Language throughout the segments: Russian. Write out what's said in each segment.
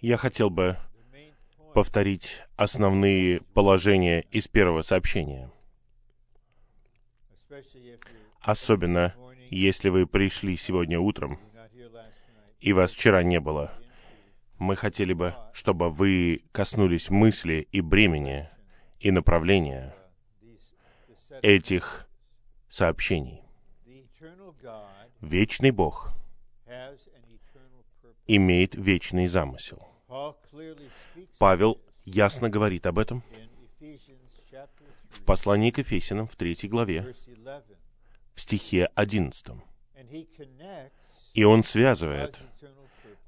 Я хотел бы повторить основные положения из первого сообщения. Особенно, если вы пришли сегодня утром, и вас вчера не было. Мы хотели бы, чтобы вы коснулись мысли и бремени и направления этих сообщений. Вечный Бог имеет вечный замысел. Павел ясно говорит об этом в послании к Ефесянам в третьей главе, в стихе 11. И он связывает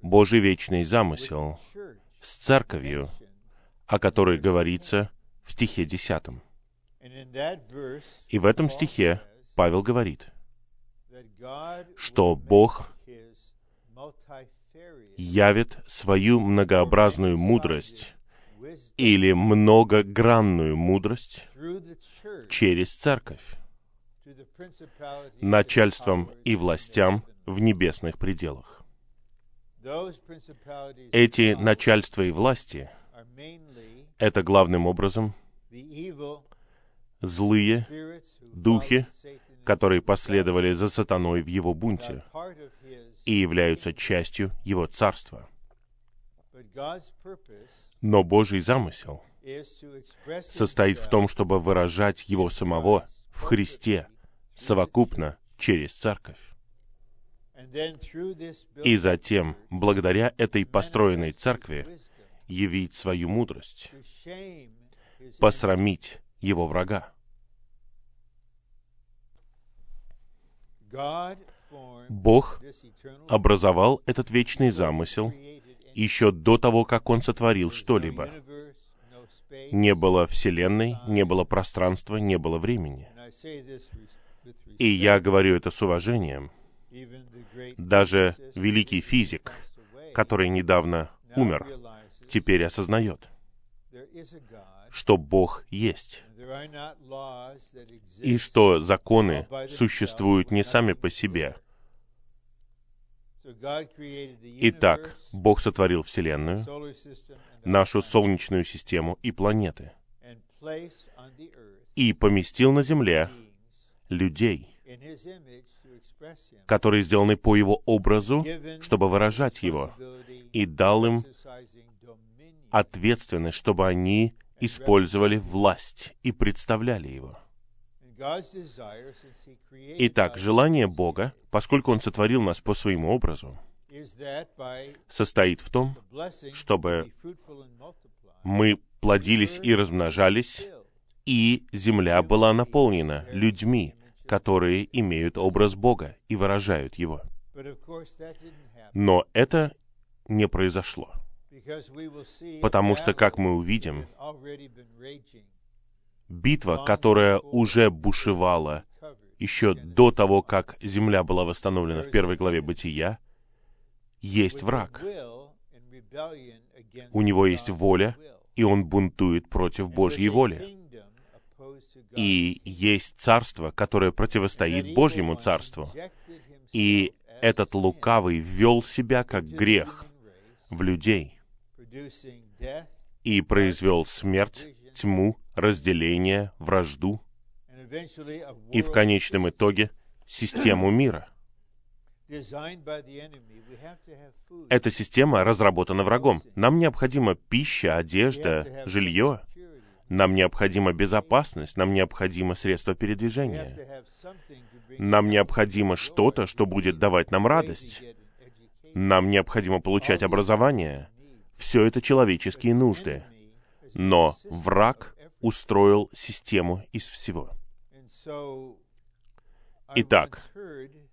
Божий вечный замысел с церковью, о которой говорится в стихе 10. И в этом стихе Павел говорит, что Бог явит свою многообразную мудрость или многогранную мудрость через церковь, начальством и властям в небесных пределах. Эти начальства и власти — это главным образом злые духи, которые последовали за сатаной в его бунте и являются частью его царства. Но Божий замысел состоит в том, чтобы выражать его самого в Христе совокупно через церковь. И затем, благодаря этой построенной церкви, явить свою мудрость, посрамить его врага. Бог образовал этот вечный замысел еще до того, как Он сотворил что-либо. Не было Вселенной, не было пространства, не было времени. И я говорю это с уважением. Даже великий физик, который недавно умер, теперь осознает, что Бог есть, и что законы существуют не сами по себе. Итак, Бог сотворил Вселенную, нашу Солнечную систему и планеты, и поместил на Земле людей, которые сделаны по Его образу, чтобы выражать Его, и дал им ответственность, чтобы они использовали власть и представляли его. Итак, желание Бога, поскольку Он сотворил нас по своему образу, состоит в том, чтобы мы плодились и размножались, и земля была наполнена людьми, которые имеют образ Бога и выражают его. Но это не произошло. Потому что, как мы увидим, битва, которая уже бушевала еще до того, как земля была восстановлена в первой главе Бытия, есть враг. У него есть воля, и он бунтует против Божьей воли. И есть царство, которое противостоит Божьему царству. И этот лукавый ввел себя как грех в людей и произвел смерть, тьму, разделение, вражду и в конечном итоге систему мира. Эта система разработана врагом. Нам необходима пища, одежда, жилье. Нам необходима безопасность, нам необходимо средство передвижения. Нам необходимо что-то, что будет давать нам радость. Нам необходимо получать образование. Все это человеческие нужды. Но враг устроил систему из всего. Итак,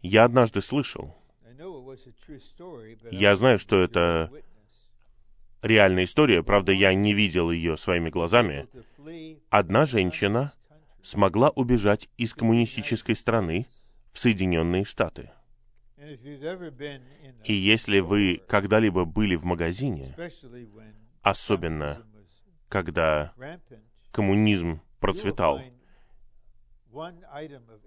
я однажды слышал, я знаю, что это реальная история, правда, я не видел ее своими глазами. Одна женщина смогла убежать из коммунистической страны в Соединенные Штаты. И если вы когда-либо были в магазине, особенно когда коммунизм процветал,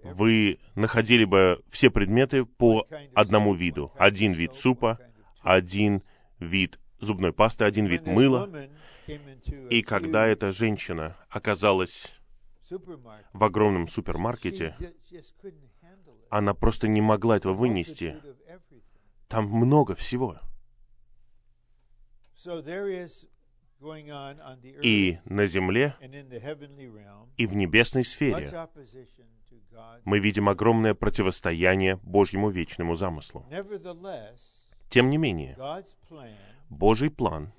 вы находили бы все предметы по одному виду. Один вид супа, один вид зубной пасты, один вид мыла. И когда эта женщина оказалась в огромном супермаркете, она просто не могла этого вынести. Там много всего. И на земле, и в небесной сфере мы видим огромное противостояние Божьему вечному замыслу. Тем не менее, Божий план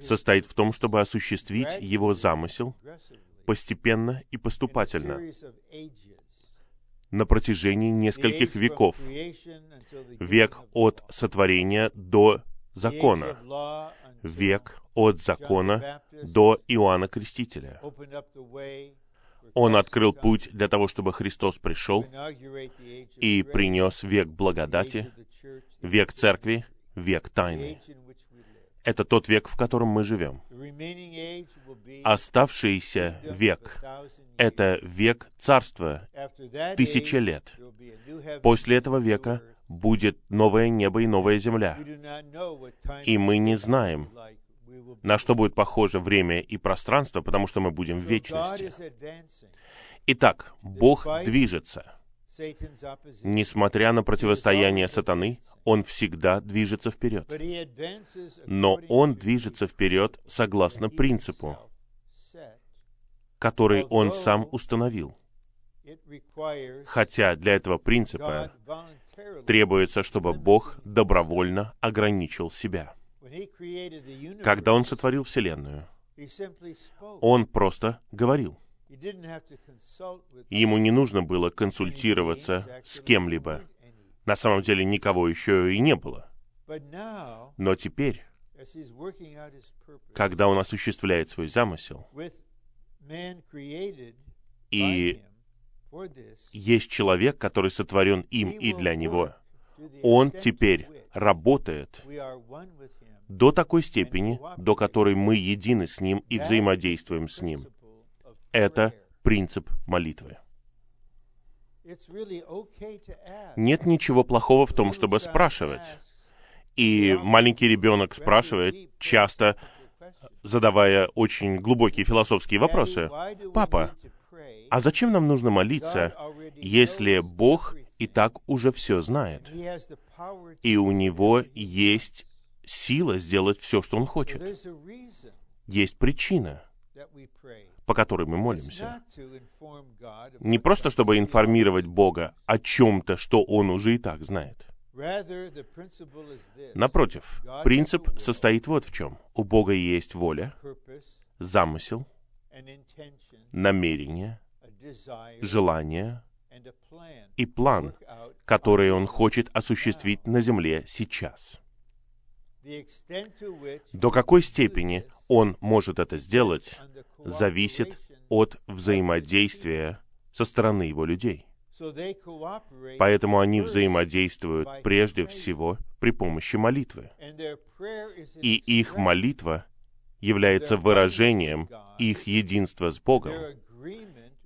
состоит в том, чтобы осуществить Его замысел постепенно и поступательно на протяжении нескольких веков. Век от сотворения до закона. Век от закона до Иоанна Крестителя. Он открыл путь для того, чтобы Христос пришел и принес век благодати, век церкви, век тайны. Это тот век, в котором мы живем. Оставшийся век — это век царства, тысяча лет. После этого века будет новое небо и новая земля. И мы не знаем, на что будет похоже время и пространство, потому что мы будем в вечности. Итак, Бог движется. Несмотря на противостояние сатаны, он всегда движется вперед. Но он движется вперед согласно принципу, который он сам установил. Хотя для этого принципа требуется, чтобы Бог добровольно ограничил себя. Когда Он сотворил Вселенную, Он просто говорил. Ему не нужно было консультироваться с кем-либо. На самом деле никого еще и не было. Но теперь, когда он осуществляет свой замысел, и есть человек, который сотворен им и для него, он теперь работает. До такой степени, до которой мы едины с Ним и взаимодействуем с Ним. Это принцип молитвы. Нет ничего плохого в том, чтобы спрашивать. И маленький ребенок спрашивает, часто задавая очень глубокие философские вопросы. «Папа, а зачем нам нужно молиться, если Бог и так уже все знает? И у Него есть сила сделать все, что Он хочет. Есть причина, по которой мы молимся. Не просто, чтобы информировать Бога о чем-то, что Он уже и так знает. Напротив, принцип состоит вот в чем. У Бога есть воля, замысел, намерение, желание и план, который Он хочет осуществить на земле сейчас. До какой степени он может это сделать, зависит от взаимодействия со стороны его людей. Поэтому они взаимодействуют прежде всего при помощи молитвы. И их молитва является выражением их единства с Богом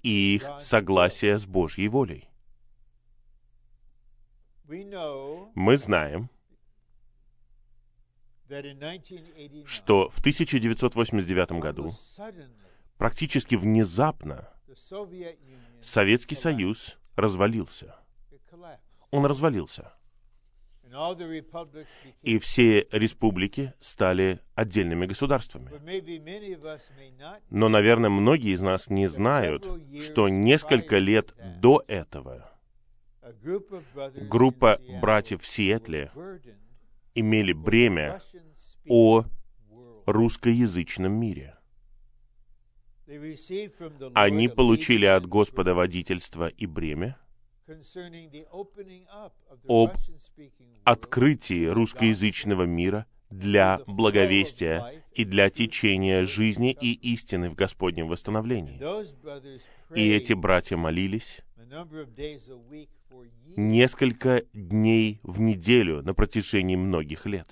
их согласия с Божьей волей. Мы знаем, что в 1989 году практически внезапно Советский Союз развалился. Он развалился. И все республики стали отдельными государствами. Но, наверное, многие из нас не знают, что несколько лет до этого группа братьев в Сиэтле имели бремя о русскоязычном мире. Они получили от Господа водительство и бремя об открытии русскоязычного мира для благовестия и для течения жизни и истины в Господнем восстановлении. И эти братья молились несколько дней в неделю на протяжении многих лет.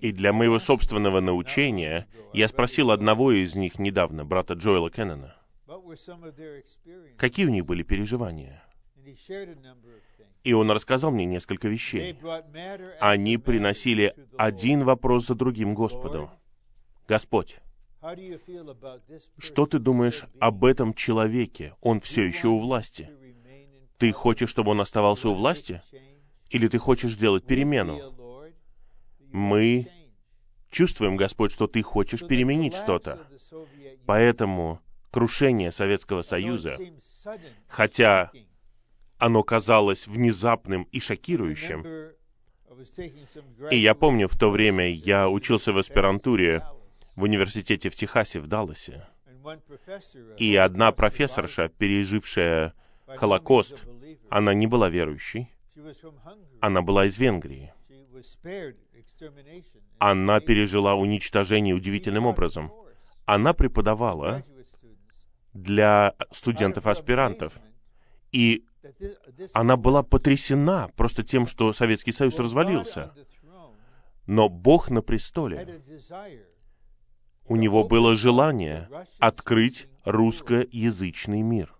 И для моего собственного научения я спросил одного из них недавно, брата Джоэла Кеннона, какие у них были переживания. И он рассказал мне несколько вещей. Они приносили один вопрос за другим Господу. Господь, что ты думаешь об этом человеке? Он все еще у власти. Ты хочешь, чтобы он оставался у власти? Или ты хочешь сделать перемену? Мы чувствуем, Господь, что ты хочешь переменить что-то. Поэтому крушение Советского Союза, хотя оно казалось внезапным и шокирующим, и я помню, в то время я учился в аспирантуре в университете в Техасе, в Далласе. И одна профессорша, пережившая Холокост, она не была верующей. Она была из Венгрии. Она пережила уничтожение удивительным образом. Она преподавала для студентов-аспирантов. И она была потрясена просто тем, что Советский Союз развалился. Но Бог на престоле. У него было желание открыть русскоязычный мир.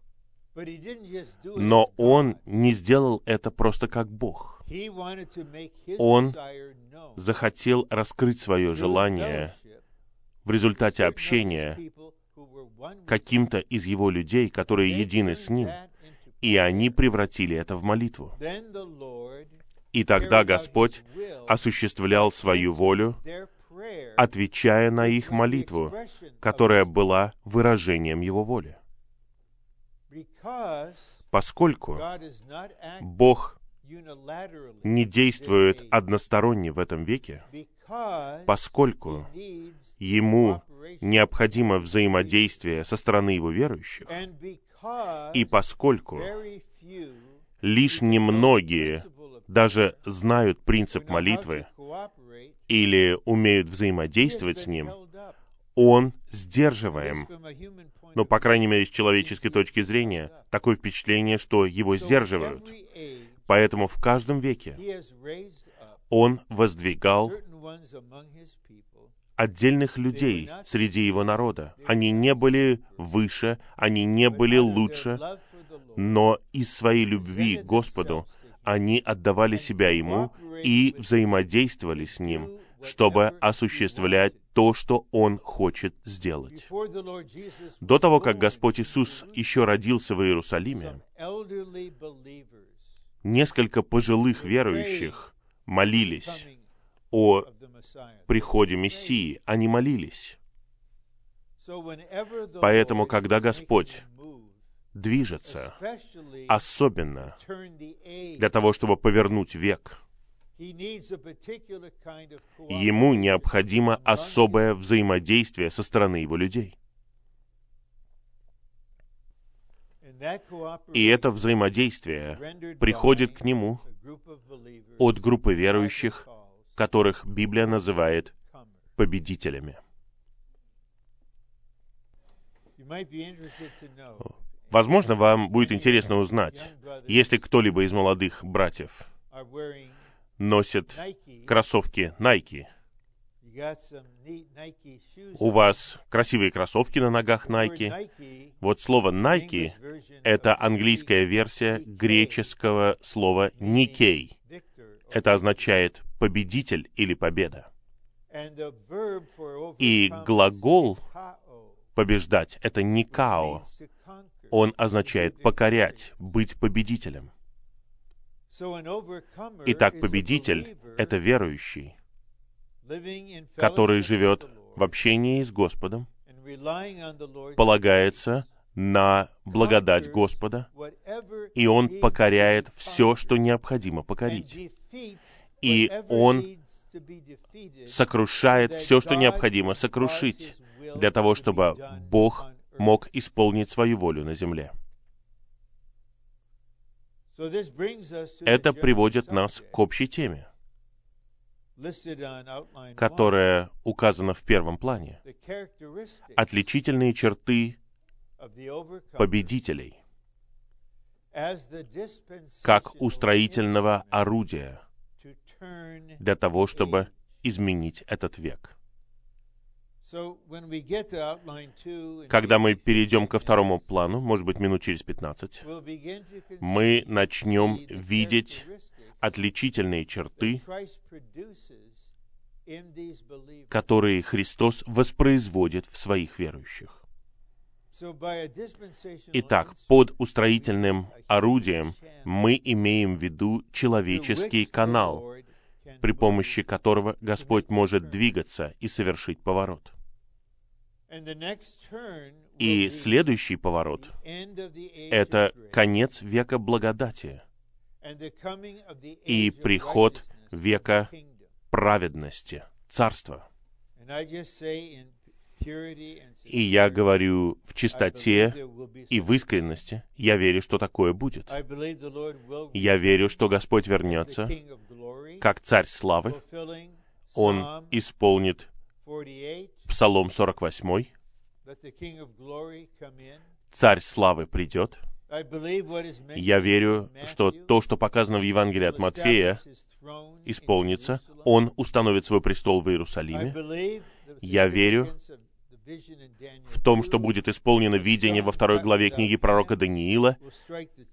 Но он не сделал это просто как Бог. Он захотел раскрыть свое желание в результате общения каким-то из его людей, которые едины с ним, и они превратили это в молитву. И тогда Господь осуществлял свою волю, отвечая на их молитву, которая была выражением Его воли. Поскольку Бог не действует односторонне в этом веке, поскольку Ему необходимо взаимодействие со стороны Его верующих, и поскольку лишь немногие даже знают принцип молитвы или умеют взаимодействовать с ним, он сдерживаем. Но, по крайней мере, с человеческой точки зрения, такое впечатление, что его сдерживают. Поэтому в каждом веке он воздвигал отдельных людей среди его народа. Они не были выше, они не были лучше, но из своей любви к Господу они отдавали себя Ему и взаимодействовали с Ним, чтобы осуществлять то, что Он хочет сделать. До того, как Господь Иисус еще родился в Иерусалиме, несколько пожилых верующих молились о приходе Мессии, они молились. Поэтому, когда Господь движется, особенно для того, чтобы повернуть век, ему необходимо особое взаимодействие со стороны его людей. И это взаимодействие приходит к нему от группы верующих, которых Библия называет победителями. Возможно, вам будет интересно узнать, если кто-либо из молодых братьев носит кроссовки Nike, у вас красивые кроссовки на ногах Nike. Вот слово Nike — это английская версия греческого слова Никей. Это означает победитель или победа. И глагол побеждать — это никао. Он означает покорять, быть победителем. Итак, победитель — это верующий, который живет в общении с Господом, полагается на благодать Господа, и он покоряет все, что необходимо покорить и Он сокрушает все, что необходимо сокрушить, для того, чтобы Бог мог исполнить свою волю на земле. Это приводит нас к общей теме, которая указана в первом плане. Отличительные черты победителей, как устроительного орудия — для того, чтобы изменить этот век. Когда мы перейдем ко второму плану, может быть, минут через 15, мы начнем видеть отличительные черты, которые Христос воспроизводит в своих верующих. Итак, под устроительным орудием мы имеем в виду человеческий канал, при помощи которого Господь может двигаться и совершить поворот. И следующий поворот — это конец века благодати и приход века праведности, царства. И я говорю в чистоте и в искренности. Я верю, что такое будет. Я верю, что Господь вернется как Царь Славы. Он исполнит Псалом 48. Царь Славы придет. Я верю, что то, что показано в Евангелии от Матфея, исполнится. Он установит свой престол в Иерусалиме. Я верю в том, что будет исполнено видение во второй главе книги пророка Даниила.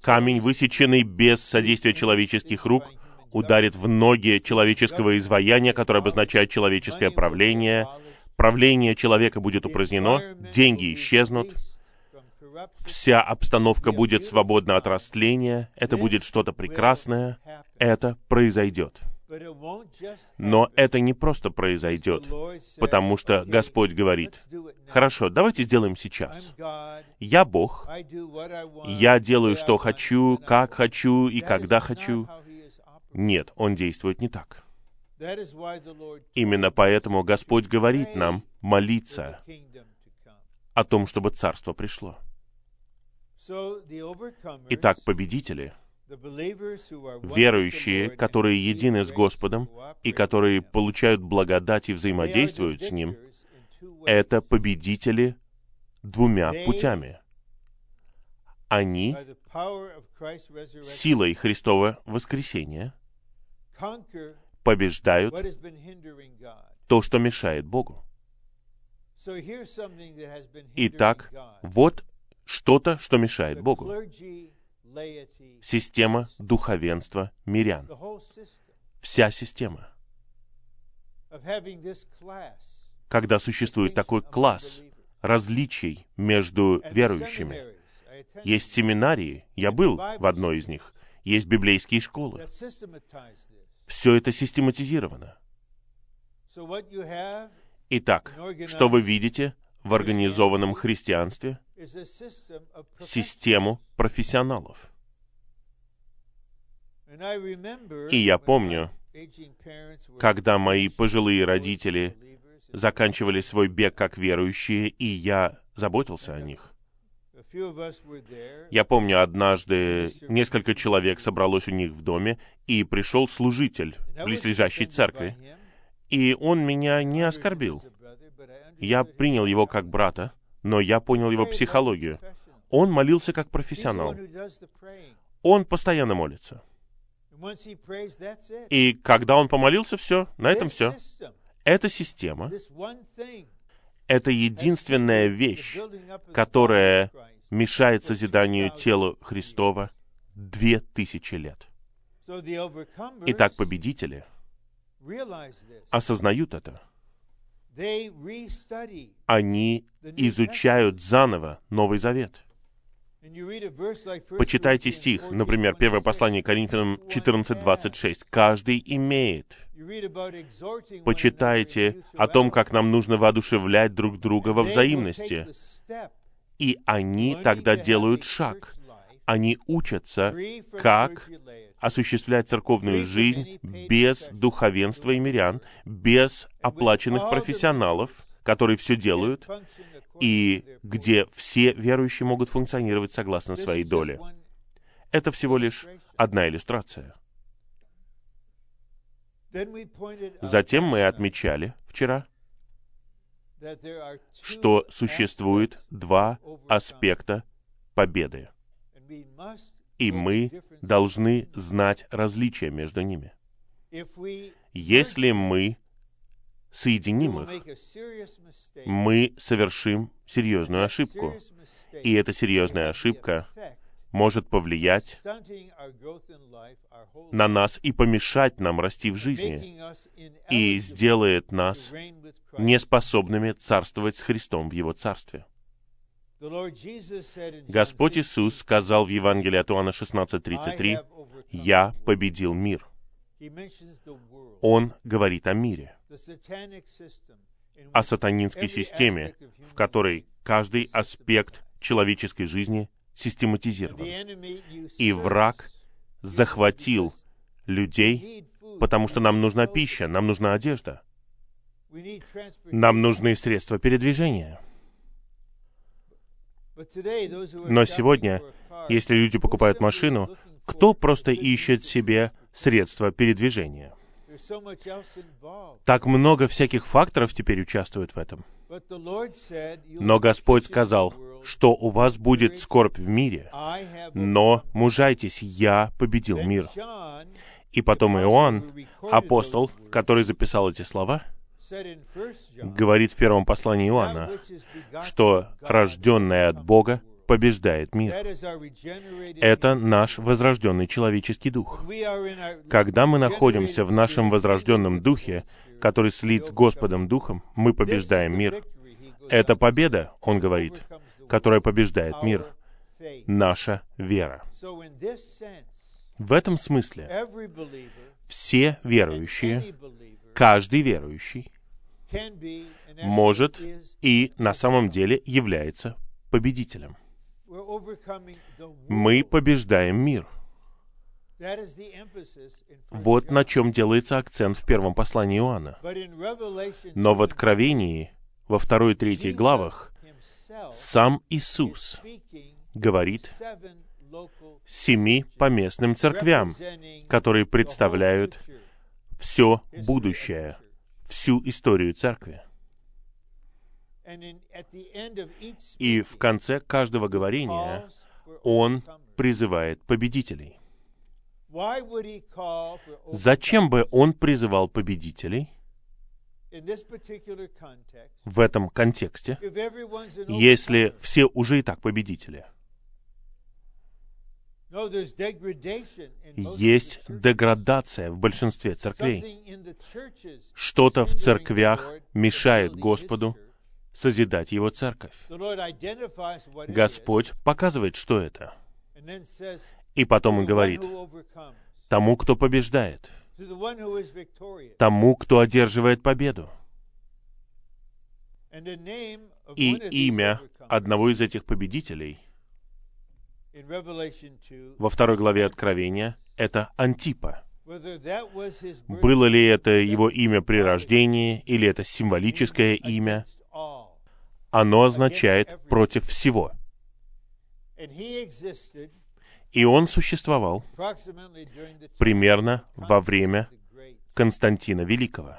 Камень, высеченный без содействия человеческих рук, ударит в ноги человеческого изваяния, которое обозначает человеческое правление. Правление человека будет упразднено, деньги исчезнут, вся обстановка будет свободна от растления, это будет что-то прекрасное, это произойдет. Но это не просто произойдет, потому что Господь говорит, «Хорошо, давайте сделаем сейчас. Я Бог, я делаю, что хочу, как хочу и когда хочу». Нет, Он действует не так. Именно поэтому Господь говорит нам молиться о том, чтобы Царство пришло. Итак, победители, верующие, которые едины с Господом и которые получают благодать и взаимодействуют с Ним, это победители двумя путями. Они силой Христова воскресения побеждают то, что мешает Богу. Итак, вот что-то, что мешает Богу. Система духовенства мирян. Вся система. Когда существует такой класс различий между верующими. Есть семинарии, я был в одной из них, есть библейские школы. Все это систематизировано. Итак, что вы видите в организованном христианстве? Систему профессионалов. И я помню, когда мои пожилые родители заканчивали свой бег как верующие, и я заботился о них. Я помню, однажды несколько человек собралось у них в доме, и пришел служитель близлежащей церкви, и он меня не оскорбил. Я принял его как брата, но я понял его психологию. Он молился как профессионал. Он постоянно молится. И когда он помолился, все, на этом все. Эта система, это единственная вещь, которая мешает созиданию тела Христова две тысячи лет. Итак, победители осознают это. Они изучают заново Новый Завет. Почитайте стих, например, первое послание Коринфянам 14.26. «Каждый имеет». Почитайте о том, как нам нужно воодушевлять друг друга во взаимности. И они тогда делают шаг. Они учатся, как осуществлять церковную жизнь без духовенства и мирян, без оплаченных профессионалов, которые все делают, и где все верующие могут функционировать согласно своей доле. Это всего лишь одна иллюстрация. Затем мы отмечали вчера, что существует два аспекта победы. И мы должны знать различия между ними. Если мы соединим их, мы совершим серьезную ошибку. И эта серьезная ошибка может повлиять на нас и помешать нам расти в жизни, и сделает нас неспособными царствовать с Христом в Его Царстве. Господь Иисус сказал в Евангелии от Иоанна 16.33, «Я победил мир». Он говорит о мире, о сатанинской системе, в которой каждый аспект человеческой жизни систематизирован. И враг захватил людей, потому что нам нужна пища, нам нужна одежда, нам нужны средства передвижения. Но сегодня, если люди покупают машину, кто просто ищет себе средства передвижения? Так много всяких факторов теперь участвует в этом. Но Господь сказал, что у вас будет скорбь в мире, но мужайтесь, я победил мир. И потом Иоанн, апостол, который записал эти слова, говорит в первом послании Иоанна, что рожденное от Бога побеждает мир. Это наш возрожденный человеческий дух. Когда мы находимся в нашем возрожденном духе, который слит с Господом Духом, мы побеждаем мир. Это победа, он говорит, которая побеждает мир. Наша вера. В этом смысле все верующие, каждый верующий, может и на самом деле является победителем. Мы побеждаем мир. Вот на чем делается акцент в первом послании Иоанна. Но в Откровении, во второй и третьей главах, сам Иисус говорит семи поместным церквям, которые представляют все будущее, всю историю церкви. И в конце каждого говорения он призывает победителей. Зачем бы он призывал победителей в этом контексте, если все уже и так победители? Есть деградация в большинстве церквей. Что-то в церквях мешает Господу созидать Его церковь. Господь показывает, что это. И потом Он говорит, тому, кто побеждает, тому, кто одерживает победу. И имя одного из этих победителей во второй главе Откровения — это Антипа. Было ли это его имя при рождении, или это символическое имя, оно означает «против всего». И он существовал примерно во время Константина Великого,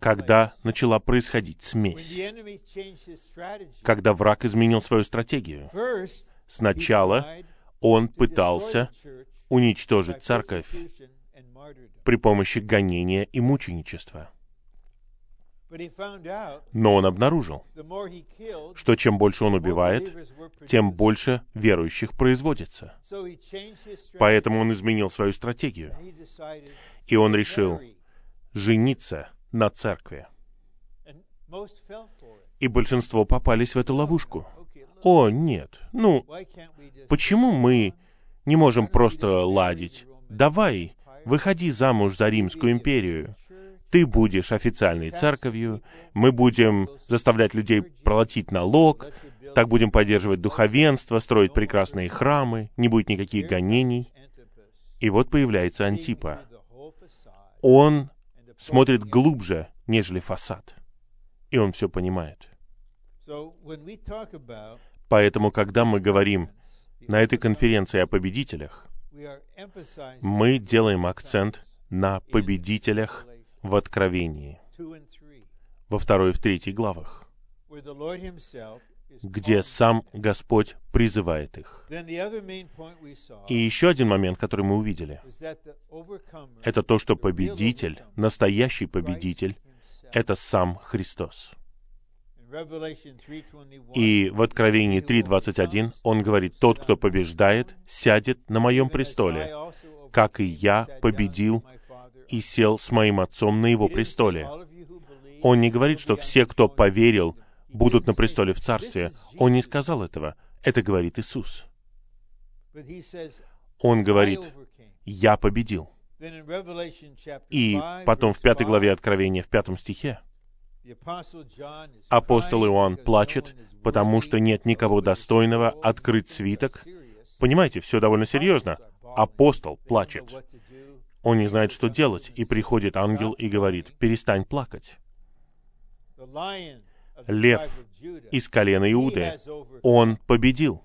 когда начала происходить смесь, когда враг изменил свою стратегию. Сначала он пытался уничтожить церковь при помощи гонения и мученичества. Но он обнаружил, что чем больше он убивает, тем больше верующих производится. Поэтому он изменил свою стратегию. И он решил жениться на церкви. И большинство попались в эту ловушку. О, нет. Ну, почему мы не можем просто ладить? Давай, выходи замуж за Римскую империю ты будешь официальной церковью, мы будем заставлять людей платить налог, так будем поддерживать духовенство, строить прекрасные храмы, не будет никаких гонений. И вот появляется Антипа. Он смотрит глубже, нежели фасад. И он все понимает. Поэтому, когда мы говорим на этой конференции о победителях, мы делаем акцент на победителях в Откровении, во второй и в третьей главах, где сам Господь призывает их. И еще один момент, который мы увидели, это то, что победитель, настоящий победитель, это сам Христос. И в Откровении 3.21 он говорит, «Тот, кто побеждает, сядет на моем престоле, как и я победил и сел с моим отцом на его престоле». Он не говорит, что все, кто поверил, будут на престоле в Царстве. Он не сказал этого. Это говорит Иисус. Он говорит, «Я победил». И потом в пятой главе Откровения, в пятом стихе, апостол Иоанн плачет, потому что нет никого достойного открыть свиток. Понимаете, все довольно серьезно. Апостол плачет. Он не знает, что делать, и приходит ангел и говорит, «Перестань плакать» лев из колена Иуды. Он победил.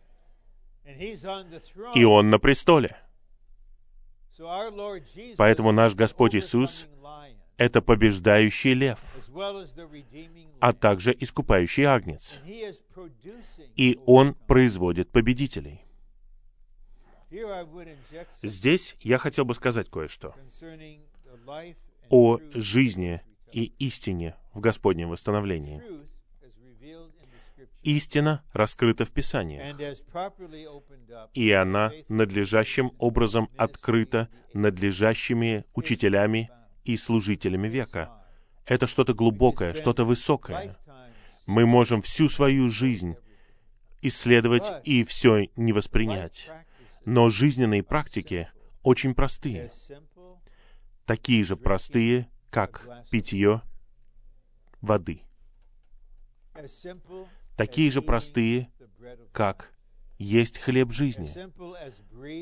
И он на престоле. Поэтому наш Господь Иисус — это побеждающий лев, а также искупающий агнец. И Он производит победителей. Здесь я хотел бы сказать кое-что о жизни и истине в Господнем восстановлении. Истина раскрыта в Писании, и она надлежащим образом открыта надлежащими учителями и служителями века. Это что-то глубокое, что-то высокое. Мы можем всю свою жизнь исследовать и все не воспринять. Но жизненные практики очень простые. Такие же простые, как питье воды такие же простые, как есть хлеб жизни,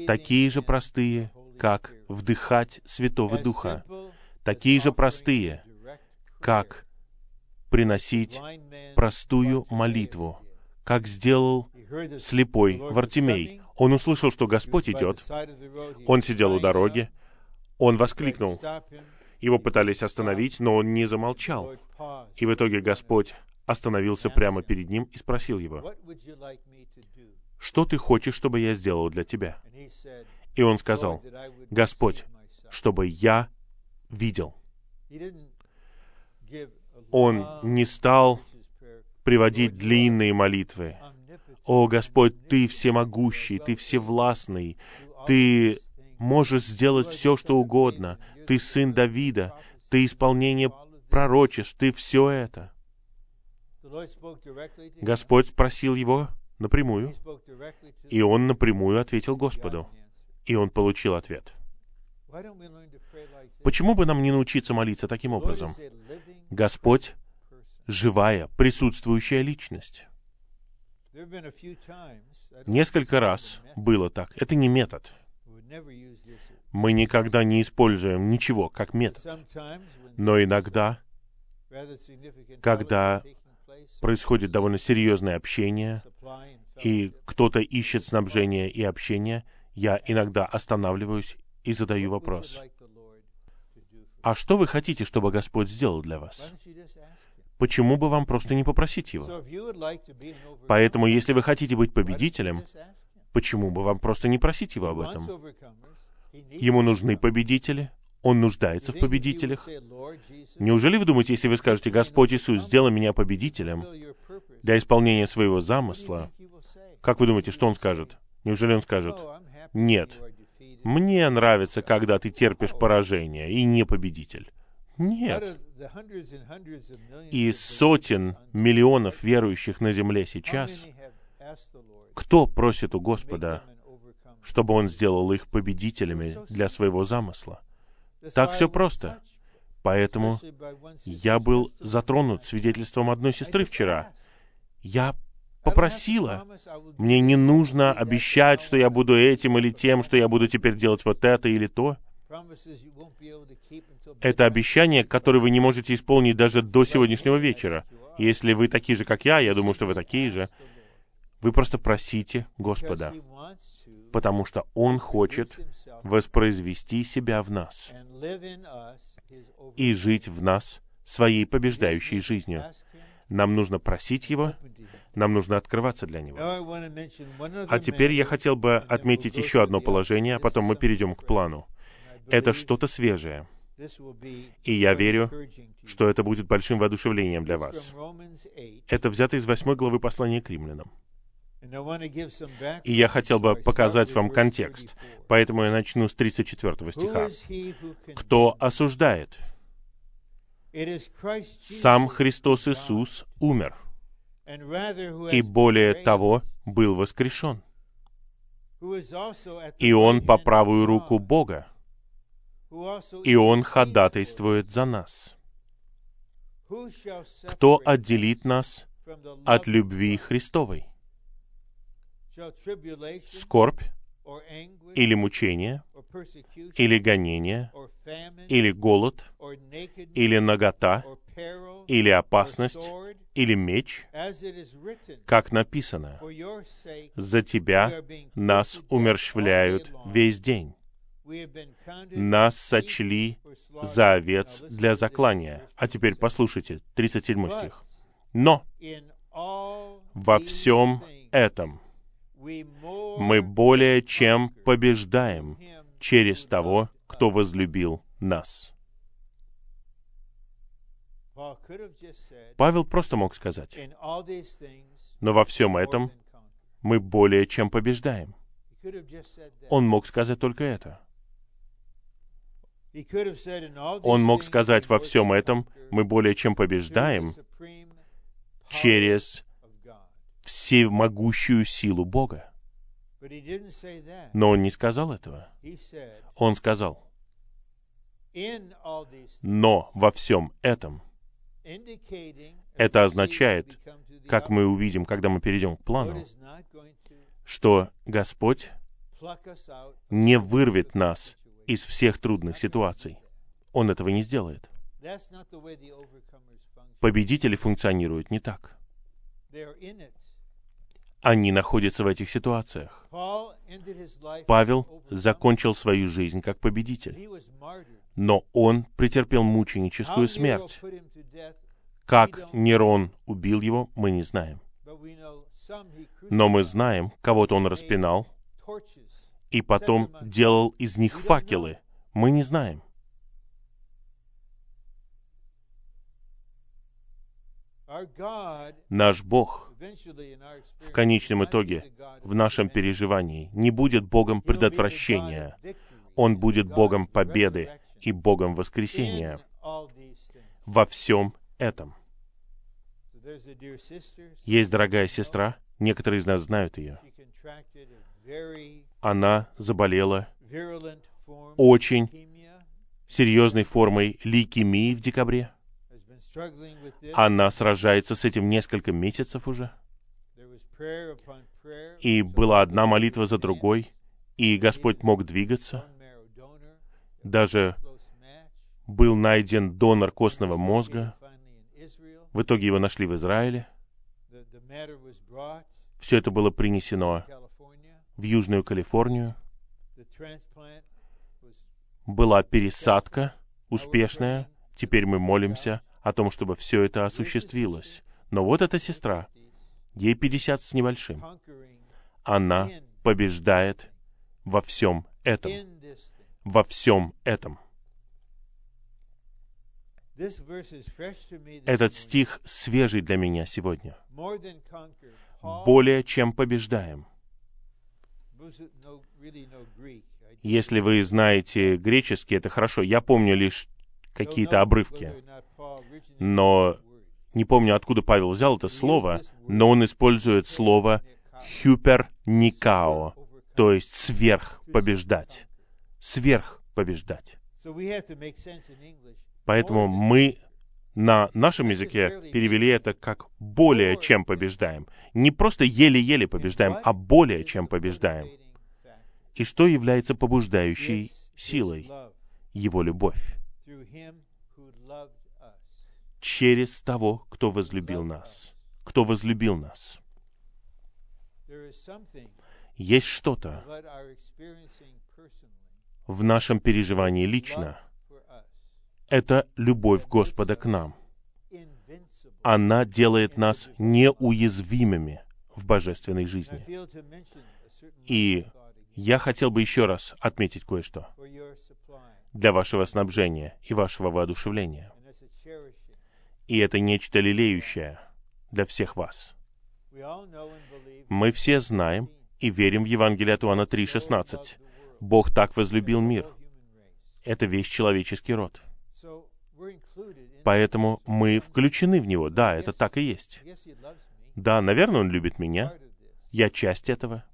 такие же простые, как вдыхать Святого Духа, такие же простые, как приносить простую молитву, как сделал слепой Вартимей. Он услышал, что Господь идет. Он сидел у дороги. Он воскликнул. Его пытались остановить, но он не замолчал. И в итоге Господь остановился прямо перед ним и спросил его, «Что ты хочешь, чтобы я сделал для тебя?» И он сказал, «Господь, чтобы я видел». Он не стал приводить длинные молитвы. «О, Господь, Ты всемогущий, Ты всевластный, Ты можешь сделать все, что угодно, Ты сын Давида, Ты исполнение пророчеств, Ты все это». Господь спросил его напрямую, и он напрямую ответил Господу, и он получил ответ. Почему бы нам не научиться молиться таким образом? Господь — живая, присутствующая личность. Несколько раз было так. Это не метод. Мы никогда не используем ничего как метод. Но иногда, когда происходит довольно серьезное общение, и кто-то ищет снабжение и общение, я иногда останавливаюсь и задаю вопрос. А что вы хотите, чтобы Господь сделал для вас? Почему бы вам просто не попросить Его? Поэтому, если вы хотите быть победителем, почему бы вам просто не просить Его об этом? Ему нужны победители, он нуждается в победителях. Неужели вы думаете, если вы скажете, «Господь Иисус, сделай меня победителем для исполнения своего замысла», как вы думаете, что Он скажет? Неужели Он скажет, «Нет, мне нравится, когда ты терпишь поражение и не победитель». Нет. И сотен миллионов верующих на земле сейчас, кто просит у Господа, чтобы Он сделал их победителями для своего замысла? Так все просто. Поэтому я был затронут свидетельством одной сестры вчера. Я попросила. Мне не нужно обещать, что я буду этим или тем, что я буду теперь делать вот это или то. Это обещание, которое вы не можете исполнить даже до сегодняшнего вечера. Если вы такие же, как я, я думаю, что вы такие же, вы просто просите Господа, потому что Он хочет воспроизвести себя в нас и жить в нас своей побеждающей жизнью. Нам нужно просить Его, нам нужно открываться для Него. А теперь я хотел бы отметить еще одно положение, а потом мы перейдем к плану. Это что-то свежее. И я верю, что это будет большим воодушевлением для вас. Это взято из восьмой главы послания к римлянам. И я хотел бы показать вам контекст, поэтому я начну с 34 стиха. «Кто осуждает? Сам Христос Иисус умер, и более того, был воскрешен. И Он по правую руку Бога, и Он ходатайствует за нас. Кто отделит нас от любви Христовой? Скорбь или мучение, или гонение, или голод, или нагота, или опасность, или меч, как написано, «За тебя нас умерщвляют весь день» нас сочли за овец для заклания. А теперь послушайте, 37 стих. Но во всем этом мы более чем побеждаем через того, кто возлюбил нас. Павел просто мог сказать, но во всем этом мы более чем побеждаем. Он мог сказать только это. Он мог сказать во всем этом, мы более чем побеждаем через всемогущую силу Бога. Но он не сказал этого. Он сказал, но во всем этом это означает, как мы увидим, когда мы перейдем к плану, что Господь не вырвет нас из всех трудных ситуаций. Он этого не сделает. Победители функционируют не так. Они находятся в этих ситуациях. Павел закончил свою жизнь как победитель, но он претерпел мученическую смерть. Как Нерон убил его, мы не знаем. Но мы знаем, кого-то он распинал, и потом делал из них факелы. Мы не знаем. Наш Бог в конечном итоге, в нашем переживании, не будет Богом предотвращения. Он будет Богом победы и Богом воскресения во всем этом. Есть дорогая сестра, некоторые из нас знают ее она заболела очень серьезной формой лейкемии в декабре. Она сражается с этим несколько месяцев уже. И была одна молитва за другой, и Господь мог двигаться. Даже был найден донор костного мозга. В итоге его нашли в Израиле. Все это было принесено в Южную Калифорнию. Была пересадка успешная. Теперь мы молимся о том, чтобы все это осуществилось. Но вот эта сестра, ей 50 с небольшим. Она побеждает во всем этом. Во всем этом. Этот стих свежий для меня сегодня. Более чем побеждаем. Если вы знаете греческий, это хорошо. Я помню лишь какие-то обрывки. Но не помню, откуда Павел взял это слово, но он использует слово «хюперникао», то есть «сверх побеждать». «Сверх побеждать». Поэтому мы на нашем языке перевели это как «более чем побеждаем». Не просто еле-еле побеждаем, а более чем побеждаем. И что является побуждающей силой? Его любовь. Через того, кто возлюбил нас. Кто возлюбил нас. Есть что-то в нашем переживании лично, это любовь Господа к нам. она делает нас неуязвимыми в божественной жизни. И я хотел бы еще раз отметить кое-что для вашего снабжения и вашего воодушевления. И это нечто лелеющее для всех вас. Мы все знаем и верим в Евангелие от Иоанна 3,16. Бог так возлюбил мир. Это весь человеческий род. Поэтому мы включены в него. Да, это так и есть. Да, наверное, он любит меня. Я часть этого.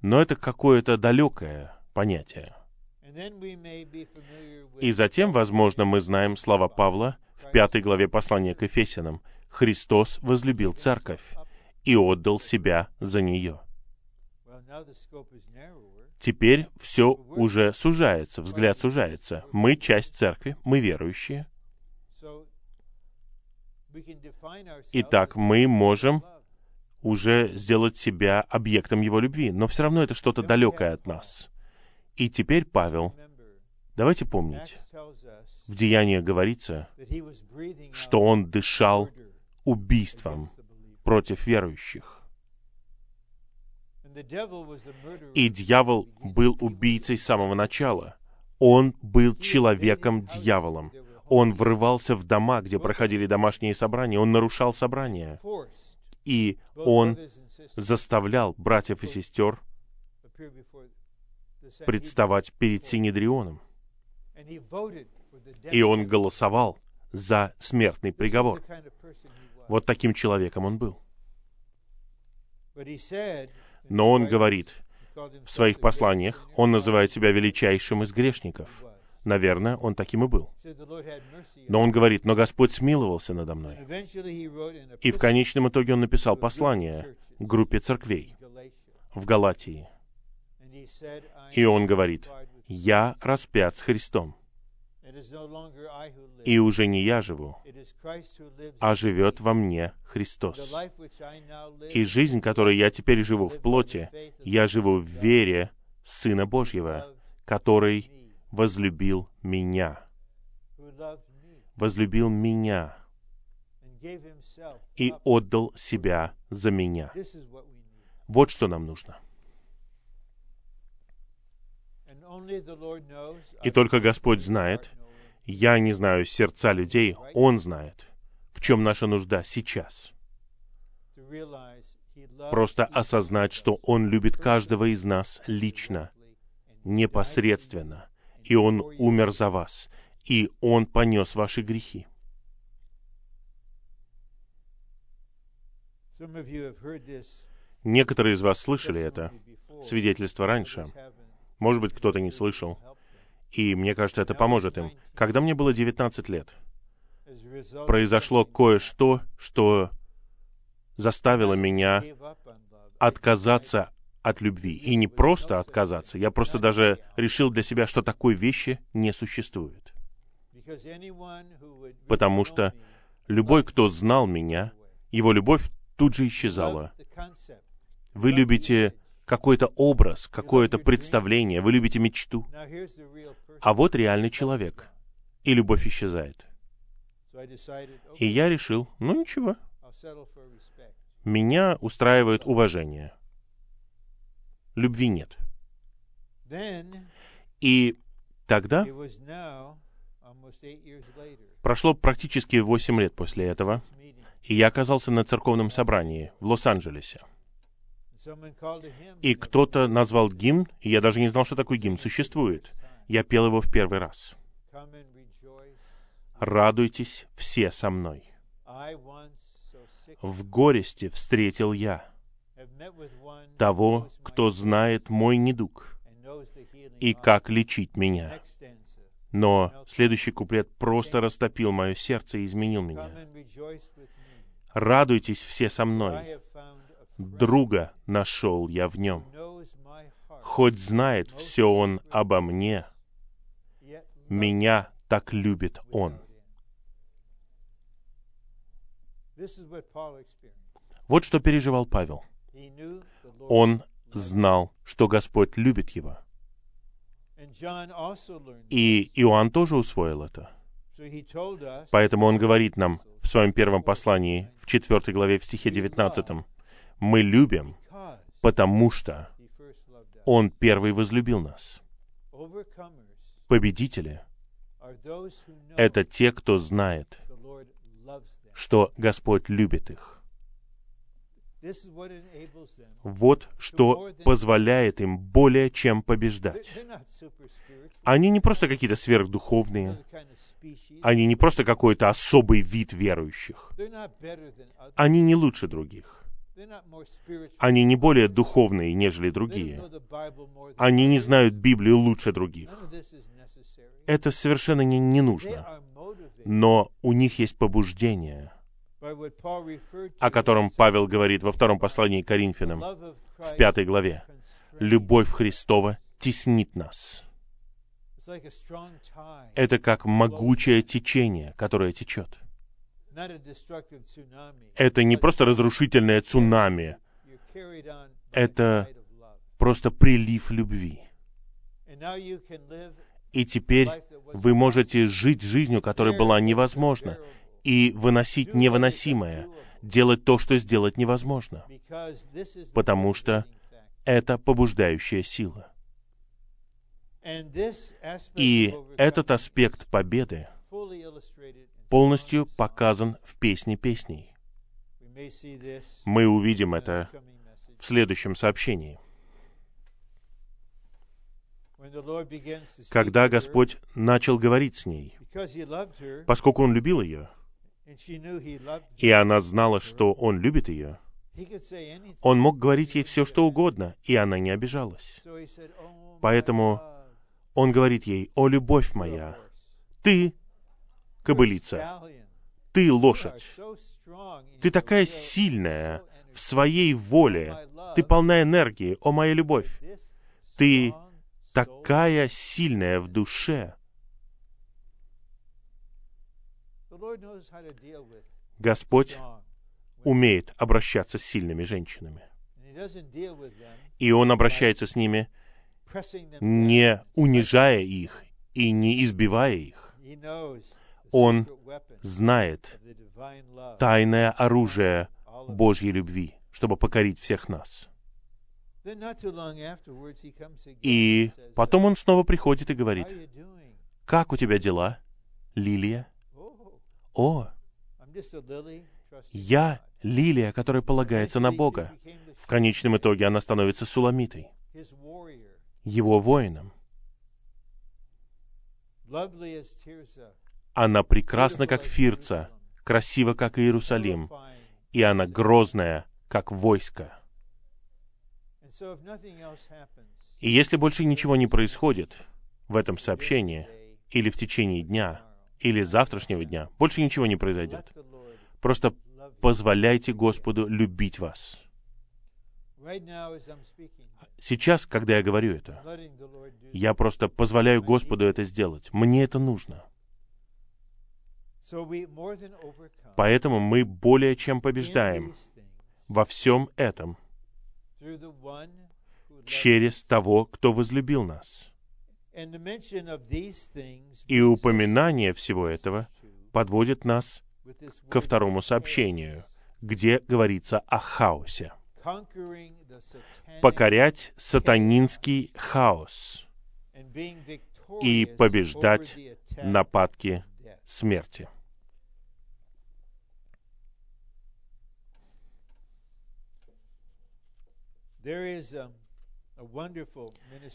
Но это какое-то далекое понятие. И затем, возможно, мы знаем слова Павла в пятой главе послания к Ефесянам. «Христос возлюбил церковь и отдал себя за нее». Теперь все уже сужается, взгляд сужается. Мы часть церкви, мы верующие. Итак, мы можем уже сделать себя объектом Его любви, но все равно это что-то далекое от нас. И теперь Павел, давайте помнить, в Деяниях говорится, что он дышал убийством против верующих. И дьявол был убийцей с самого начала. Он был человеком-дьяволом. Он врывался в дома, где проходили домашние собрания. Он нарушал собрания. И он заставлял братьев и сестер представать перед Синедрионом. И он голосовал за смертный приговор. Вот таким человеком он был. Но он говорит в своих посланиях, он называет себя величайшим из грешников. Наверное, он таким и был. Но он говорит, но Господь смиловался надо мной. И в конечном итоге он написал послание группе церквей в Галатии. И он говорит, «Я распят с Христом, и уже не я живу, а живет во мне Христос. И жизнь, которую я теперь живу в плоти, я живу в вере Сына Божьего, который возлюбил меня. Возлюбил меня и отдал себя за меня. Вот что нам нужно. И только Господь знает, я не знаю сердца людей, Он знает, в чем наша нужда сейчас. Просто осознать, что Он любит каждого из нас лично, непосредственно, и Он умер за вас, и Он понес ваши грехи. Некоторые из вас слышали это свидетельство раньше. Может быть, кто-то не слышал. И мне кажется, это поможет им. Когда мне было 19 лет, произошло кое-что, что заставило меня отказаться от любви. И не просто отказаться, я просто даже решил для себя, что такой вещи не существует. Потому что любой, кто знал меня, его любовь тут же исчезала. Вы любите какой-то образ, какое-то представление, вы любите мечту. А вот реальный человек, и любовь исчезает. И я решил, ну ничего, меня устраивает уважение. Любви нет. И тогда прошло практически восемь лет после этого, и я оказался на церковном собрании в Лос-Анджелесе. И кто-то назвал гимн, и я даже не знал, что такой гимн существует. Я пел его в первый раз. «Радуйтесь все со мной». В горести встретил я того, кто знает мой недуг и как лечить меня. Но следующий куплет просто растопил мое сердце и изменил меня. Радуйтесь все со мной, друга нашел я в нем. Хоть знает все он обо мне, меня так любит он. Вот что переживал Павел. Он знал, что Господь любит его. И Иоанн тоже усвоил это. Поэтому он говорит нам в своем первом послании, в 4 главе, в стихе 19, «Мы любим, потому что Он первый возлюбил нас». Победители — это те, кто знает, что Господь любит их. Вот что позволяет им более чем побеждать. Они не просто какие-то сверхдуховные, они не просто какой-то особый вид верующих. Они не лучше других. Они не более духовные, нежели другие. Они не знают Библию лучше других. Это совершенно не, не нужно. Но у них есть побуждение — о котором Павел говорит во втором послании к Коринфянам, в пятой главе. Любовь Христова теснит нас. Это как могучее течение, которое течет. Это не просто разрушительное цунами, это просто прилив любви. И теперь вы можете жить жизнью, которая была невозможна, и выносить невыносимое, делать то, что сделать невозможно, потому что это побуждающая сила. И этот аспект победы полностью показан в песне песней. Мы увидим это в следующем сообщении. Когда Господь начал говорить с ней, поскольку Он любил ее, и она знала, что он любит ее, он мог говорить ей все, что угодно, и она не обижалась. Поэтому он говорит ей, «О, любовь моя, ты кобылица, ты лошадь, ты такая сильная в своей воле, ты полна энергии, о, моя любовь, ты такая сильная в душе, Господь умеет обращаться с сильными женщинами. И Он обращается с ними, не унижая их и не избивая их. Он знает тайное оружие Божьей любви, чтобы покорить всех нас. И потом он снова приходит и говорит, «Как у тебя дела, Лилия?» «О, я лилия, которая полагается на Бога». В конечном итоге она становится суламитой, его воином. Она прекрасна, как Фирца, красива, как Иерусалим, и она грозная, как войско. И если больше ничего не происходит в этом сообщении или в течение дня, или завтрашнего дня, больше ничего не произойдет. Просто позволяйте Господу любить вас. Сейчас, когда я говорю это, я просто позволяю Господу это сделать. Мне это нужно. Поэтому мы более чем побеждаем во всем этом через того, кто возлюбил нас. И упоминание всего этого подводит нас ко второму сообщению, где говорится о хаосе. Покорять сатанинский хаос и побеждать нападки смерти.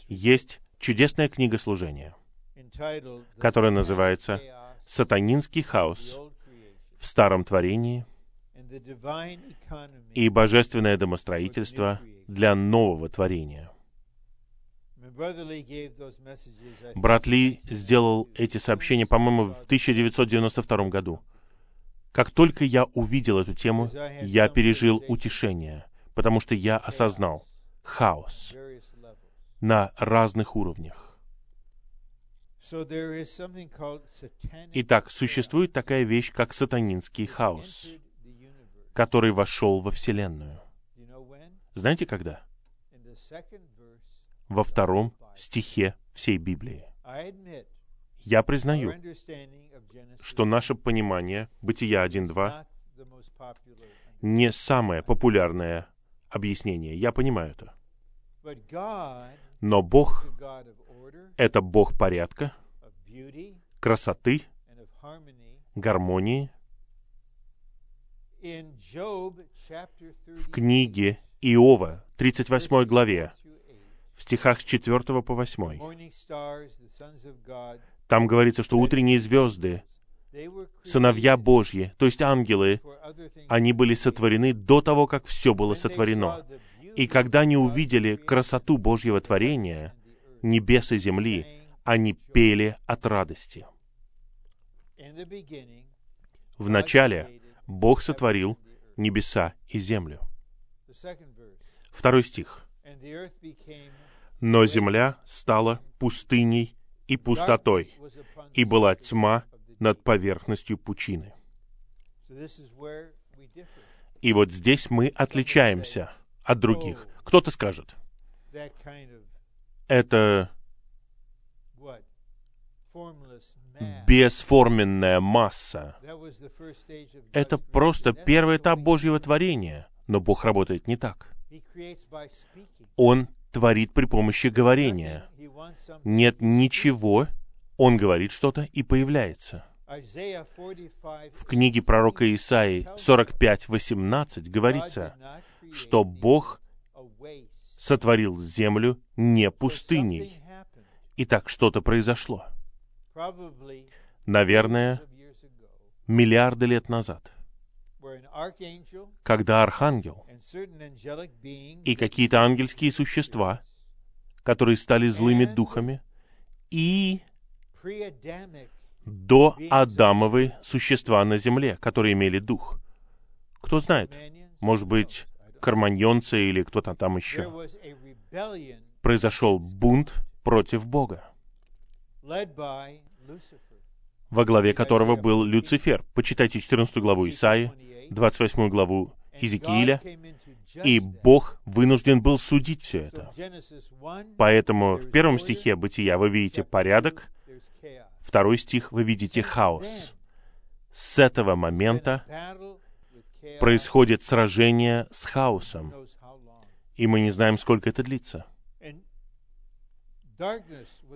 Есть чудесная книга служения, которая называется «Сатанинский хаос в старом творении и божественное домостроительство для нового творения». Брат Ли сделал эти сообщения, по-моему, в 1992 году. Как только я увидел эту тему, я пережил утешение, потому что я осознал хаос на разных уровнях. Итак, существует такая вещь, как сатанинский хаос, который вошел во Вселенную. Знаете, когда? Во втором стихе всей Библии. Я признаю, что наше понимание Бытия 1.2 не самое популярное объяснение. Я понимаю это. Но Бог — это Бог порядка, красоты, гармонии. В книге Иова, 38 главе, в стихах с 4 по 8, там говорится, что утренние звезды, сыновья Божьи, то есть ангелы, они были сотворены до того, как все было сотворено. И когда они увидели красоту Божьего творения, небес и земли, они пели от радости. В начале Бог сотворил небеса и землю. Второй стих. «Но земля стала пустыней и пустотой, и была тьма над поверхностью пучины». И вот здесь мы отличаемся от других. Кто-то скажет, это бесформенная масса. Это просто первый этап Божьего творения. Но Бог работает не так. Он творит при помощи говорения. Нет ничего, Он говорит что-то и появляется. В книге пророка Исаии 45.18 говорится, что Бог сотворил землю не пустыней. И так что-то произошло наверное, миллиарды лет назад, когда архангел и какие-то ангельские существа, которые стали злыми духами, и до Адамовы существа на земле, которые имели дух. Кто знает, может быть, карманьонцы или кто-то там еще. Произошел бунт против Бога во главе которого был Люцифер. Почитайте 14 главу Исаи, 28 главу Иезекииля, и Бог вынужден был судить все это. Поэтому в первом стихе Бытия вы видите порядок, второй стих вы видите хаос. С этого момента происходит сражение с хаосом, и мы не знаем, сколько это длится.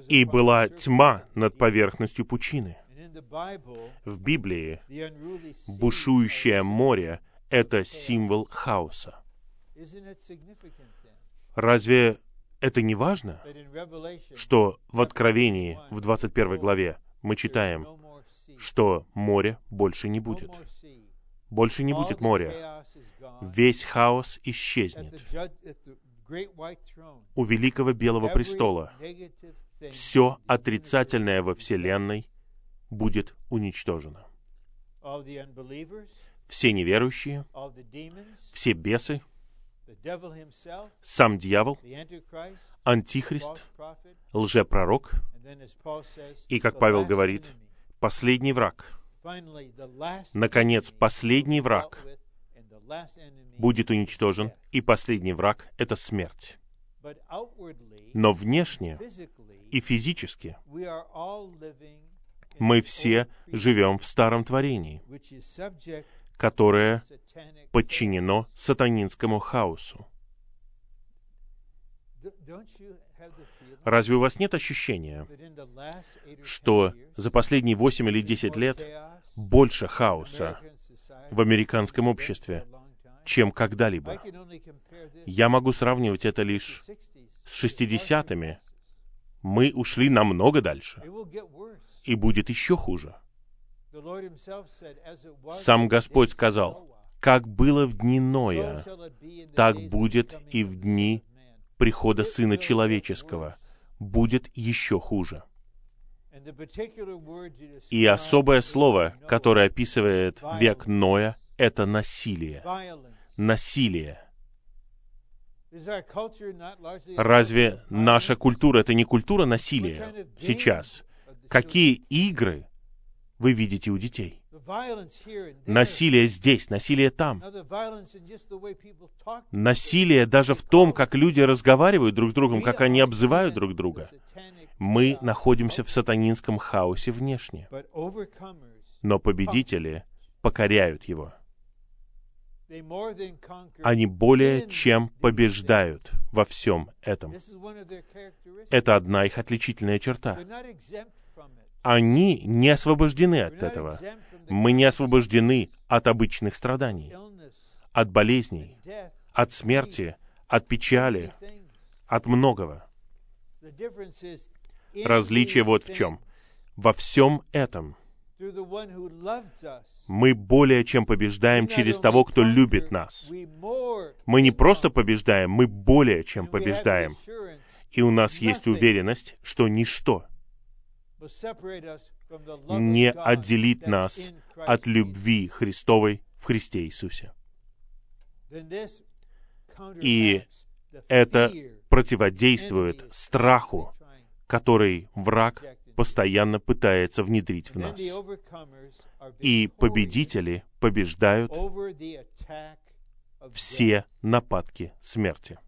И была тьма над поверхностью пучины. В Библии бушующее море — это символ хаоса. Разве это не важно, что в Откровении, в 21 главе, мы читаем, что моря больше не будет. Больше не будет моря. Весь хаос исчезнет. У великого белого престола все отрицательное во Вселенной будет уничтожено. Все неверующие, все бесы, сам дьявол, антихрист, лжепророк, и, как Павел говорит, последний враг. Наконец, последний враг будет уничтожен, и последний враг — это смерть. Но внешне и физически мы все живем в старом творении, которое подчинено сатанинскому хаосу. Разве у вас нет ощущения, что за последние восемь или десять лет больше хаоса в американском обществе, чем когда-либо? Я могу сравнивать это лишь с 60-ми. Мы ушли намного дальше и будет еще хуже. Сам Господь сказал, как было в дни Ноя, так будет и в дни прихода Сына Человеческого. Будет еще хуже. И особое слово, которое описывает век Ноя, это насилие. Насилие. Разве наша культура — это не культура насилия сейчас? какие игры вы видите у детей. Насилие здесь, насилие там. Насилие даже в том, как люди разговаривают друг с другом, как они обзывают друг друга. Мы находимся в сатанинском хаосе внешне, но победители покоряют его. Они более чем побеждают во всем этом. Это одна их отличительная черта. Они не освобождены от этого. Мы не освобождены от обычных страданий, от болезней, от смерти, от печали, от многого. Различие вот в чем. Во всем этом мы более чем побеждаем через того, кто любит нас. Мы не просто побеждаем, мы более чем побеждаем. И у нас есть уверенность, что ничто не отделит нас от любви Христовой в Христе Иисусе. И Это противодействует страху, который враг постоянно пытается внедрить в нас. И победители побеждают все нападки смерти.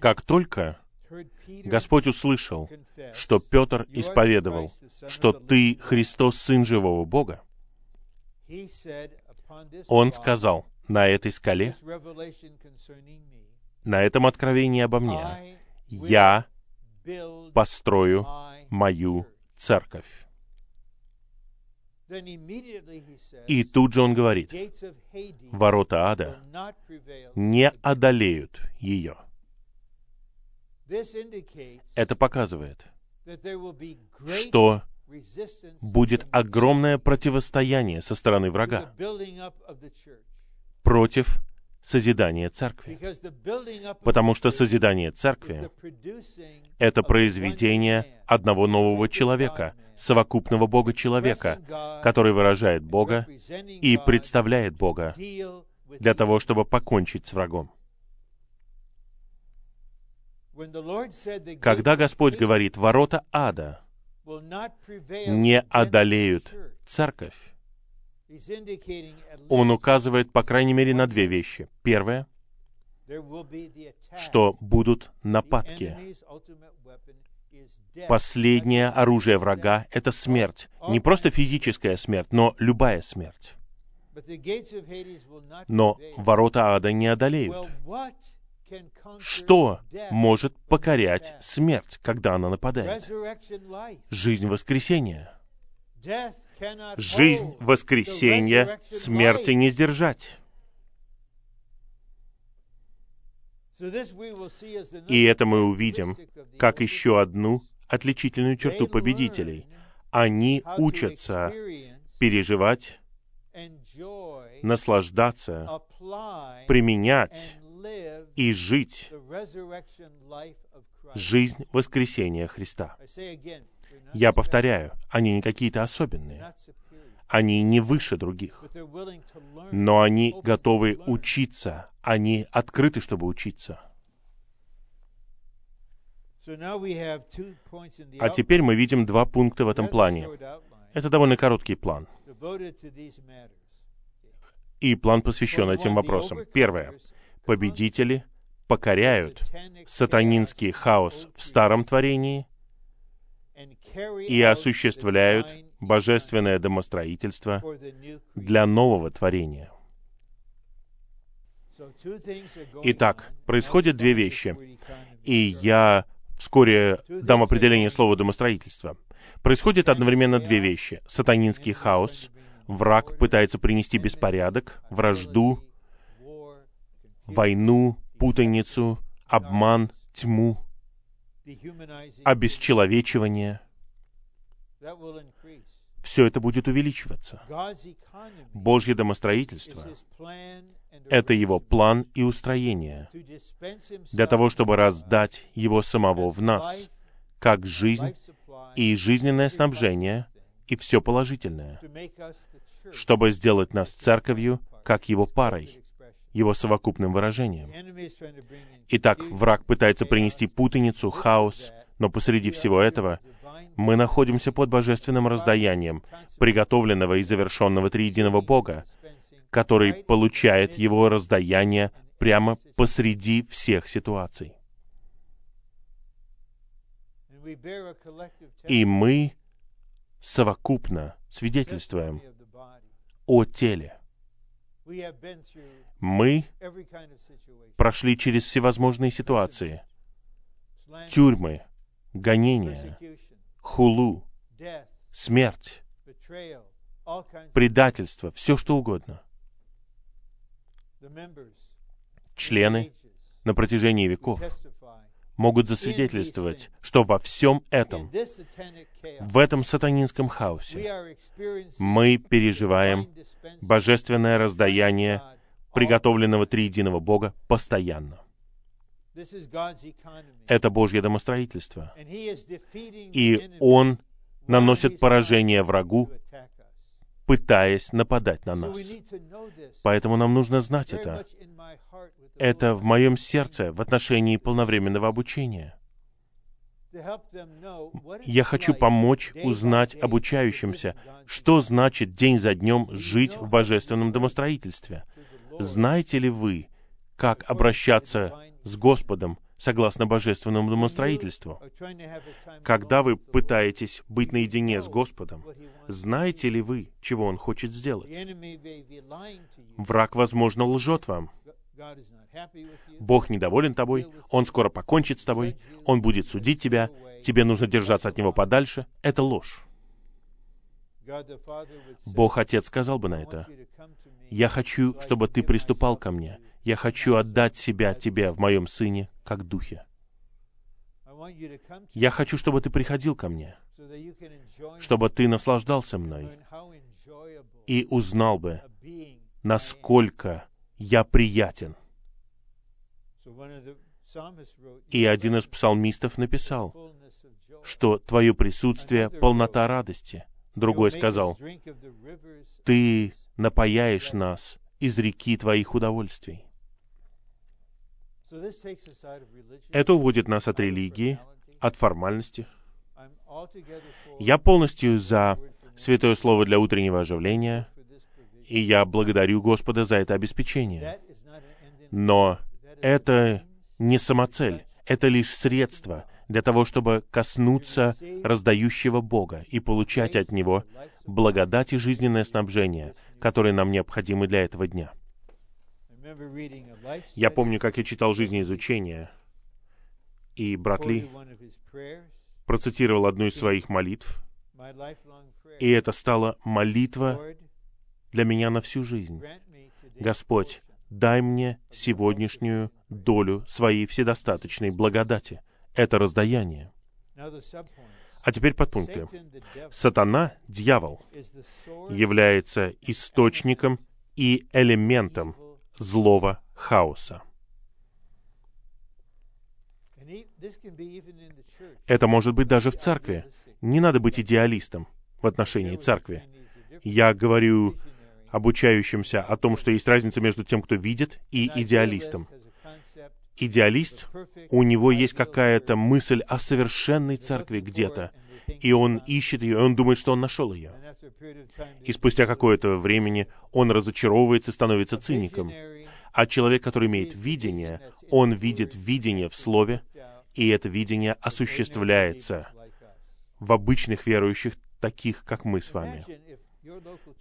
Как только Господь услышал, что Петр исповедовал, что ты Христос, Сын живого Бога, он сказал, на этой скале, на этом откровении обо мне, я построю мою церковь. И тут же он говорит, ворота ада не одолеют ее. Это показывает, что будет огромное противостояние со стороны врага против созидания церкви. Потому что созидание церкви это произведение одного нового человека, совокупного expressing God, который выражает Бога и представляет Бога для того, чтобы покончить с врагом. Когда Господь говорит, ворота ада не одолеют церковь, Он указывает, по крайней мере, на две вещи. Первое, что будут нападки. Последнее оружие врага — это смерть. Не просто физическая смерть, но любая смерть. Но ворота ада не одолеют. Что может покорять смерть, когда она нападает? Жизнь воскресения. Жизнь воскресения смерти не сдержать. И это мы увидим как еще одну отличительную черту победителей. Они учатся переживать, наслаждаться, применять и жить жизнь воскресения Христа. Я повторяю, они не какие-то особенные. Они не выше других. Но они готовы учиться. Они открыты, чтобы учиться. А теперь мы видим два пункта в этом плане. Это довольно короткий план. И план посвящен этим вопросам. Первое. Победители покоряют сатанинский хаос в старом творении и осуществляют божественное домостроительство для нового творения. Итак, происходят две вещи. И я вскоре дам определение слова домостроительства. Происходит одновременно две вещи. Сатанинский хаос, враг пытается принести беспорядок, вражду, войну, путаницу, обман, тьму, обесчеловечивание. Все это будет увеличиваться. Божье домостроительство это его план и устроение для того, чтобы раздать его самого в нас, как жизнь и жизненное снабжение и все положительное, чтобы сделать нас церковью, как его парой. Его совокупным выражением. Итак, враг пытается принести путаницу, хаос, но посреди всего этого мы находимся под божественным раздаянием, приготовленного и завершенного триединого Бога, который получает его раздаяние прямо посреди всех ситуаций. И мы совокупно свидетельствуем о теле. Мы прошли через всевозможные ситуации. Тюрьмы, гонения, хулу, смерть, предательство, все что угодно. Члены на протяжении веков. Могут засвидетельствовать, что во всем этом, в этом сатанинском хаосе, мы переживаем божественное раздаяние приготовленного триединого Бога постоянно. Это Божье домостроительство. И Он наносит поражение врагу. Пытаясь нападать на нас. Поэтому нам нужно знать это. Это в моем сердце в отношении полновременного обучения. Я хочу помочь узнать обучающимся, что значит день за днем жить в божественном домостроительстве. Знаете ли вы, как обращаться с Господом согласно божественному time Когда вы пытаетесь быть наедине с Господом, знаете ли вы, чего Он хочет сделать? Враг, возможно, лжет вам. Бог недоволен тобой, Он скоро покончит с тобой, Он будет судить тебя, тебе нужно держаться от Него подальше. Это ложь. Бог Отец сказал бы на это. Я хочу, чтобы ты приступал ко мне. Я хочу отдать себя тебе в моем Сыне, как Духе. Я хочу, чтобы ты приходил ко мне, чтобы ты наслаждался мной и узнал бы, насколько я приятен. И один из псалмистов написал, что твое присутствие — полнота радости. Другой сказал, ты напаяешь нас из реки твоих удовольствий. Это уводит нас от религии, от формальности. Я полностью за святое слово для утреннего оживления, и я благодарю Господа за это обеспечение. Но это не самоцель, это лишь средство для того, чтобы коснуться раздающего Бога и получать от Него благодать и жизненное снабжение, которые нам необходимы для этого дня. Я помню, как я читал жизнеизучение, и брат Ли процитировал одну из своих молитв, и это стала молитва для меня на всю жизнь. Господь, дай мне сегодняшнюю долю своей вседостаточной благодати. Это раздаяние. А теперь подпункты. Сатана, дьявол, является источником и элементом злого хаоса. Это может быть даже в церкви. Не надо быть идеалистом в отношении церкви. Я говорю обучающимся о том, что есть разница между тем, кто видит, и идеалистом. Идеалист, у него есть какая-то мысль о совершенной церкви где-то, и он ищет ее, и он думает, что он нашел ее. И спустя какое-то времени он разочаровывается и становится циником. А человек, который имеет видение, он видит видение в Слове, и это видение осуществляется в обычных верующих, таких, как мы с вами.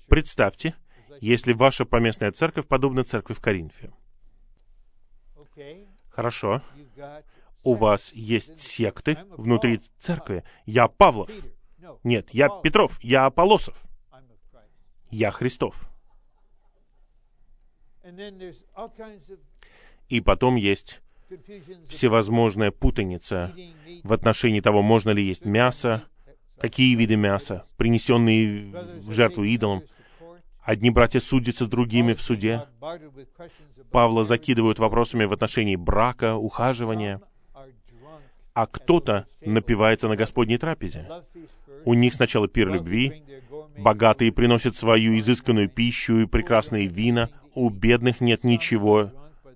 Представьте, если ваша поместная церковь подобна церкви в Коринфе. Хорошо, у вас есть секты внутри церкви. Я Павлов. Нет, я Петров, я Аполосов, я Христов. И потом есть всевозможная путаница в отношении того, можно ли есть мясо, какие виды мяса, принесенные в жертву идолам. Одни братья судятся с другими в суде. Павла закидывают вопросами в отношении брака, ухаживания, а кто-то напивается на Господней трапезе. У них сначала пир любви, богатые приносят свою изысканную пищу и прекрасные вина, у бедных нет ничего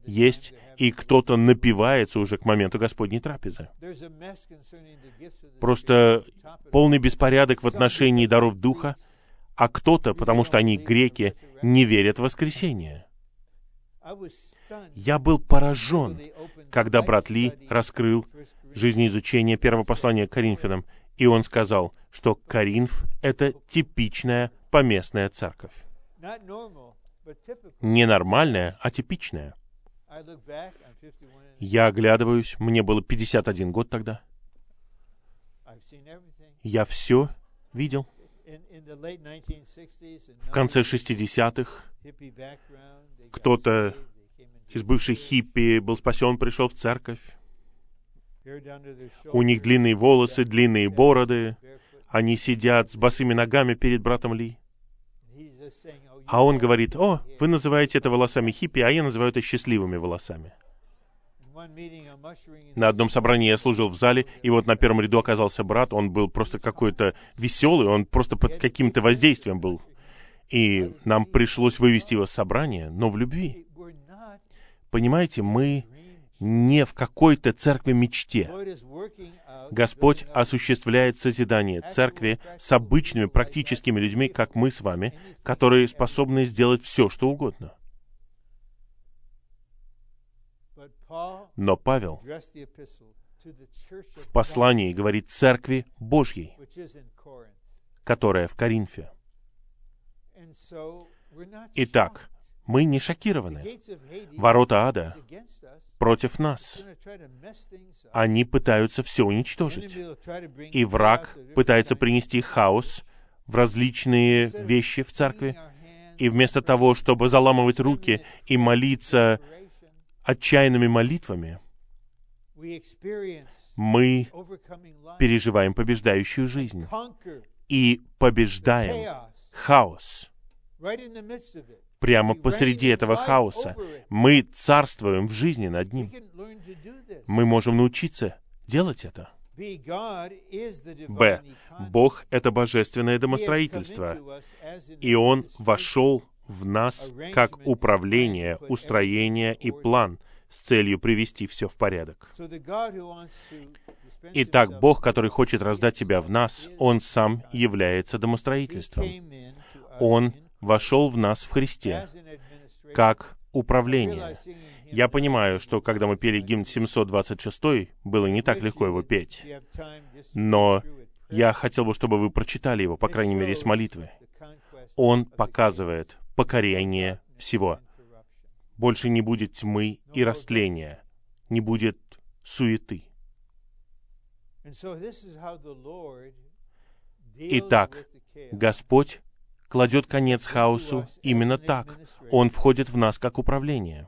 есть, и кто-то напивается уже к моменту Господней трапезы. Просто полный беспорядок в отношении даров Духа, а кто-то, потому что они греки, не верят в воскресение. Я был поражен, когда брат Ли раскрыл жизнеизучение первого послания к Коринфянам, и он сказал, что Коринф — это типичная поместная церковь. Не нормальная, а типичная. Я оглядываюсь, мне было 51 год тогда. Я все видел. В конце 60-х кто-то из бывших хиппи был спасен, пришел в церковь. У них длинные волосы, длинные бороды. Они сидят с босыми ногами перед братом Ли. А он говорит, о, вы называете это волосами хиппи, а я называю это счастливыми волосами. На одном собрании я служил в зале, и вот на первом ряду оказался брат, он был просто какой-то веселый, он просто под каким-то воздействием был. И нам пришлось вывести его с собрания, но в любви. Понимаете, мы не в какой-то церкви мечте. Господь осуществляет созидание церкви с обычными практическими людьми, как мы с вами, которые способны сделать все, что угодно. Но Павел в послании говорит церкви Божьей, которая в Коринфе. Итак, мы не шокированы. Ворота ада против нас. Они пытаются все уничтожить. И враг пытается принести хаос в различные вещи в церкви. И вместо того, чтобы заламывать руки и молиться отчаянными молитвами, мы переживаем побеждающую жизнь и побеждаем хаос прямо посреди этого хаоса. Мы царствуем в жизни над ним. Мы можем научиться делать это. Б. Бог — это божественное домостроительство, и Он вошел в нас как управление, устроение и план с целью привести все в порядок. Итак, Бог, который хочет раздать тебя в нас, Он сам является домостроительством. Он вошел в нас в Христе, как управление. Я понимаю, что когда мы пели гимн 726, было не так легко его петь. Но я хотел бы, чтобы вы прочитали его, по крайней мере, с молитвы. Он показывает покорение всего. Больше не будет тьмы и растления, не будет суеты. Итак, Господь кладет конец хаосу именно так. Он входит в нас как управление,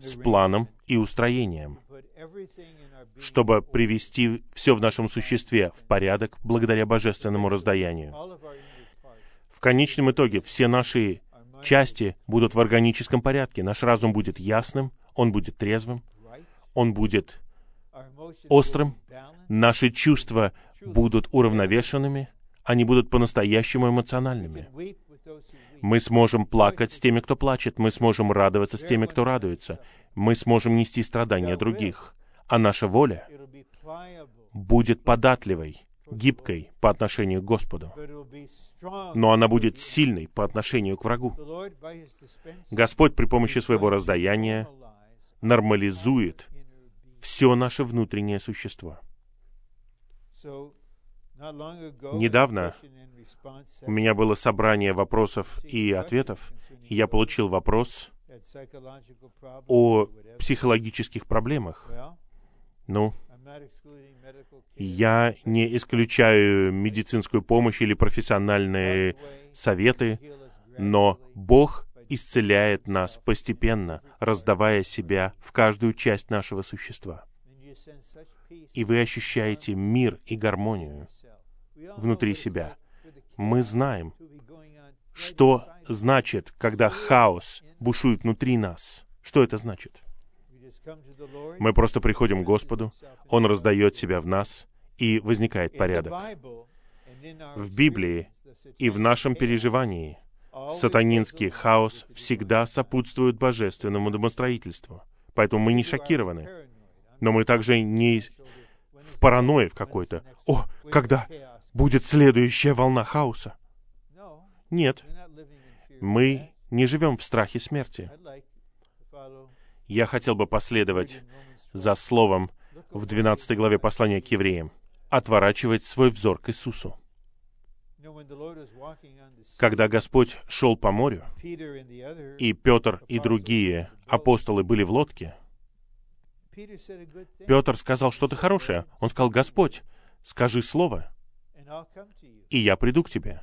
с планом и устроением, чтобы привести все в нашем существе в порядок благодаря божественному раздаянию. В конечном итоге все наши части будут в органическом порядке. Наш разум будет ясным, он будет трезвым, он будет острым, наши чувства будут уравновешенными, они будут по-настоящему эмоциональными. Мы сможем плакать с теми, кто плачет, мы сможем радоваться с теми, кто радуется, мы сможем нести страдания других, а наша воля будет податливой, гибкой по отношению к Господу, но она будет сильной по отношению к врагу. Господь при помощи своего раздаяния нормализует все наше внутреннее существо. Недавно у меня было собрание вопросов и ответов, и я получил вопрос о психологических проблемах. Ну, я не исключаю медицинскую помощь или профессиональные советы, но Бог исцеляет нас постепенно, раздавая себя в каждую часть нашего существа. И вы ощущаете мир и гармонию внутри себя. Мы знаем, что значит, когда хаос бушует внутри нас. Что это значит? Мы просто приходим к Господу, Он раздает себя в нас, и возникает порядок. В Библии и в нашем переживании сатанинский хаос всегда сопутствует божественному домостроительству. Поэтому мы не шокированы. Но мы также не в паранойи в какой-то. О, когда будет следующая волна хаоса. Нет, мы не живем в страхе смерти. Я хотел бы последовать за словом в 12 главе послания к евреям. Отворачивать свой взор к Иисусу. Когда Господь шел по морю, и Петр и другие апостолы были в лодке, Петр сказал что-то хорошее. Он сказал, «Господь, скажи слово, и я приду к тебе».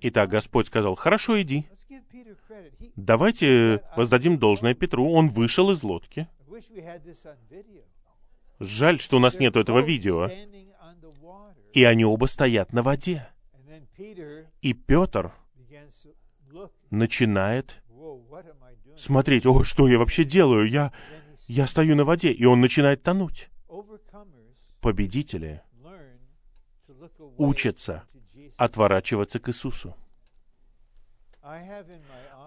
Итак, Господь сказал, «Хорошо, иди». Давайте воздадим должное Петру. Он вышел из лодки. Жаль, что у нас нет этого видео. И они оба стоят на воде. И Петр начинает смотреть, о, что я вообще делаю? Я, я стою на воде, и он начинает тонуть. Победители учатся отворачиваться к Иисусу.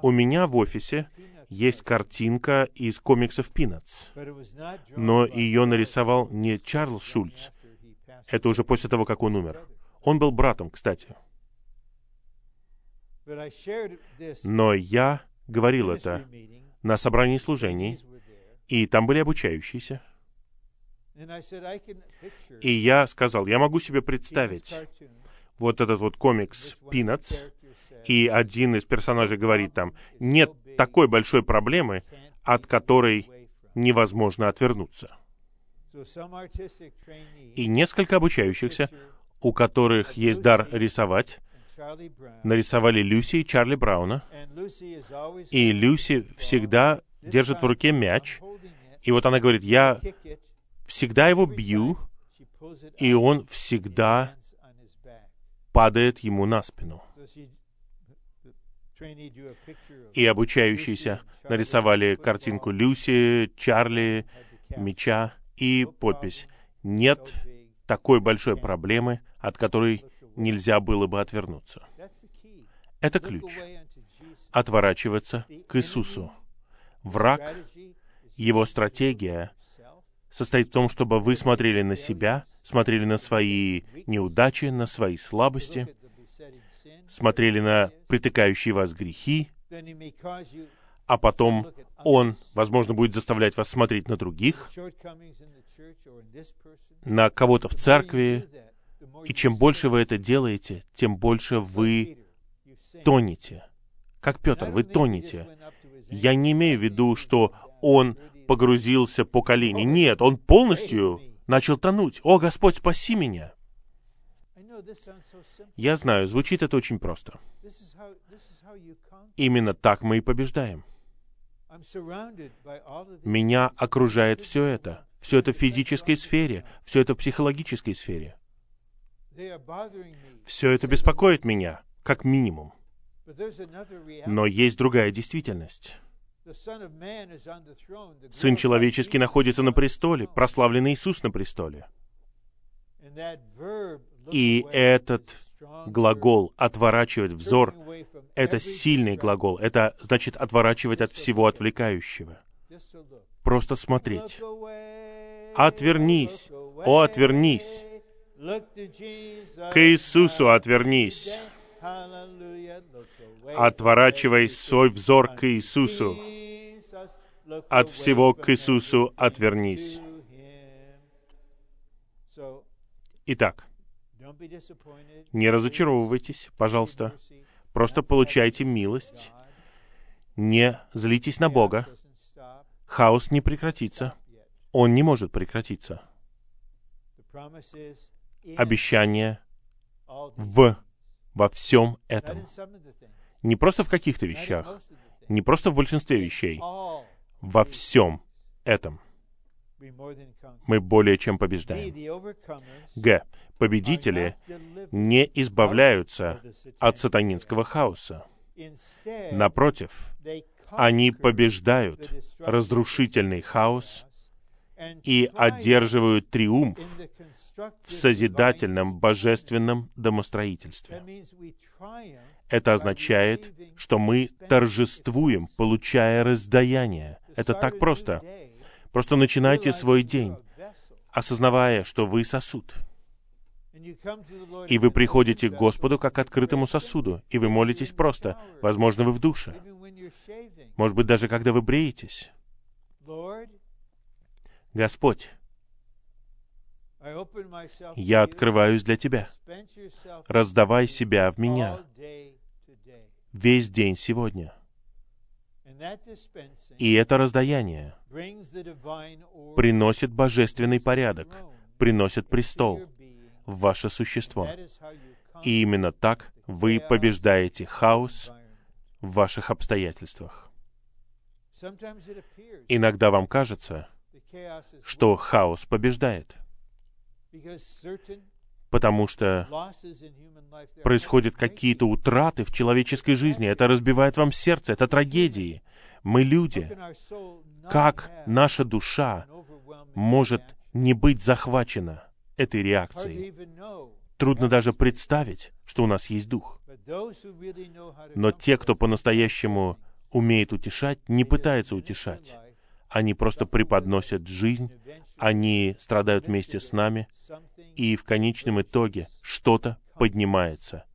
У меня в офисе есть картинка из комиксов «Пинатс», но ее нарисовал не Чарльз Шульц. Это уже после того, как он умер. Он был братом, кстати. Но я говорил это на собрании служений, и там были обучающиеся. И я сказал, я могу себе представить вот этот вот комикс «Пинатс», и один из персонажей говорит там, нет такой большой проблемы, от которой невозможно отвернуться. И несколько обучающихся, у которых есть дар рисовать, нарисовали Люси и Чарли Брауна. И Люси всегда держит в руке мяч. И вот она говорит, я всегда его бью, и он всегда падает ему на спину. И обучающиеся нарисовали картинку Люси, Чарли, меча и подпись «Нет такой большой проблемы, от которой нельзя было бы отвернуться». Это ключ. Отворачиваться к Иисусу. Враг, его стратегия состоит в том, чтобы вы смотрели на себя, смотрели на свои неудачи, на свои слабости, смотрели на притыкающие вас грехи, а потом Он, возможно, будет заставлять вас смотреть на других, на кого-то в церкви, и чем больше вы это делаете, тем больше вы тонете. Как Петр, вы тонете. Я не имею в виду, что он погрузился по колени. Нет, он полностью начал тонуть. «О, Господь, спаси меня!» Я знаю, звучит это очень просто. Именно так мы и побеждаем. Меня окружает все это. Все это в физической сфере, все это в психологической сфере. Все это беспокоит меня, как минимум. Но есть другая действительность. Сын человеческий находится на престоле, прославленный Иисус на престоле. И этот глагол «отворачивать взор» — это сильный глагол. Это значит отворачивать от всего отвлекающего. Просто смотреть. Отвернись, о, отвернись. К Иисусу отвернись. Отворачивай свой взор к Иисусу. От всего к Иисусу отвернись. Итак, не разочаровывайтесь, пожалуйста. Просто получайте милость. Не злитесь на Бога. Хаос не прекратится. Он не может прекратиться. Обещание в во всем этом. Не просто в каких-то вещах, не просто в большинстве вещей, во всем этом мы более чем побеждаем. Г. Победители не избавляются от сатанинского хаоса. Напротив, они побеждают разрушительный хаос и одерживают триумф в созидательном божественном домостроительстве. Это означает, что мы торжествуем, получая раздаяние. Это так просто. Просто начинайте свой день, осознавая, что вы сосуд. И вы приходите к Господу как к открытому сосуду, и вы молитесь просто. Возможно, вы в душе. Может быть, даже когда вы бреетесь. Господь, я открываюсь для Тебя. Раздавай себя в меня. Весь день сегодня. И это раздаяние приносит божественный порядок, приносит престол в ваше существо. И именно так вы побеждаете хаос в ваших обстоятельствах. Иногда вам кажется, что хаос побеждает, потому что происходят какие-то утраты в человеческой жизни. Это разбивает вам сердце, это трагедии. Мы люди. Как наша душа может не быть захвачена этой реакцией? Трудно даже представить, что у нас есть дух. Но те, кто по-настоящему умеет утешать, не пытаются утешать. Они просто преподносят жизнь, они страдают вместе с нами, и в конечном итоге что-то поднимается,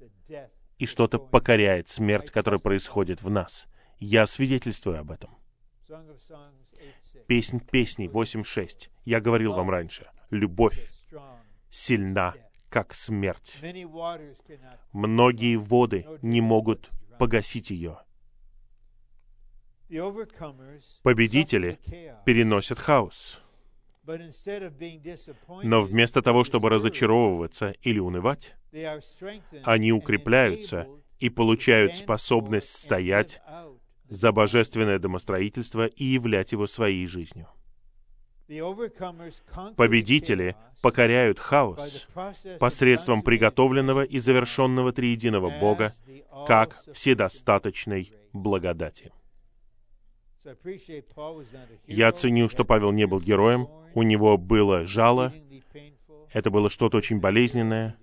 и что-то покоряет смерть, которая происходит в нас. Я свидетельствую об этом. Song of Songs 8:6 Песнь песней 8.6. Я говорил вам раньше. Любовь сильна, как смерть. Многие воды не могут погасить ее. Победители переносят хаос. Но вместо того, чтобы разочаровываться или унывать, они укрепляются и получают способность стоять за божественное домостроительство и являть его своей жизнью. Победители покоряют хаос посредством приготовленного и завершенного триединого Бога, как вседостаточной благодати. Я ценю, что Павел не был героем, у него было жало, это было что-то очень болезненное,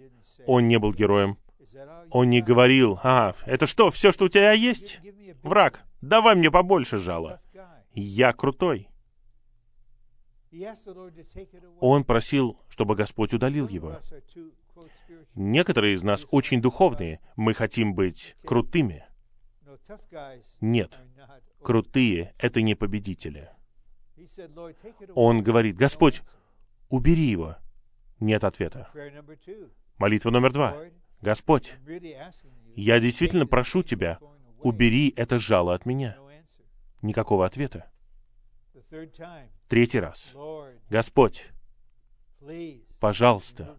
он не был героем, "Is that all you он не говорил, «А, это что, все, что у тебя есть? Враг, давай мне побольше жала. guy." Я крутой». Он просил, чтобы Господь удалил его. Некоторые из нас очень духовные, мы хотим быть крутыми. Нет, крутые — это не победители. Он говорит, «Господь, убери его». Нет ответа. Молитва номер два. Господь, я действительно прошу Тебя, убери это жало от меня. Никакого ответа. Третий раз. Господь, пожалуйста,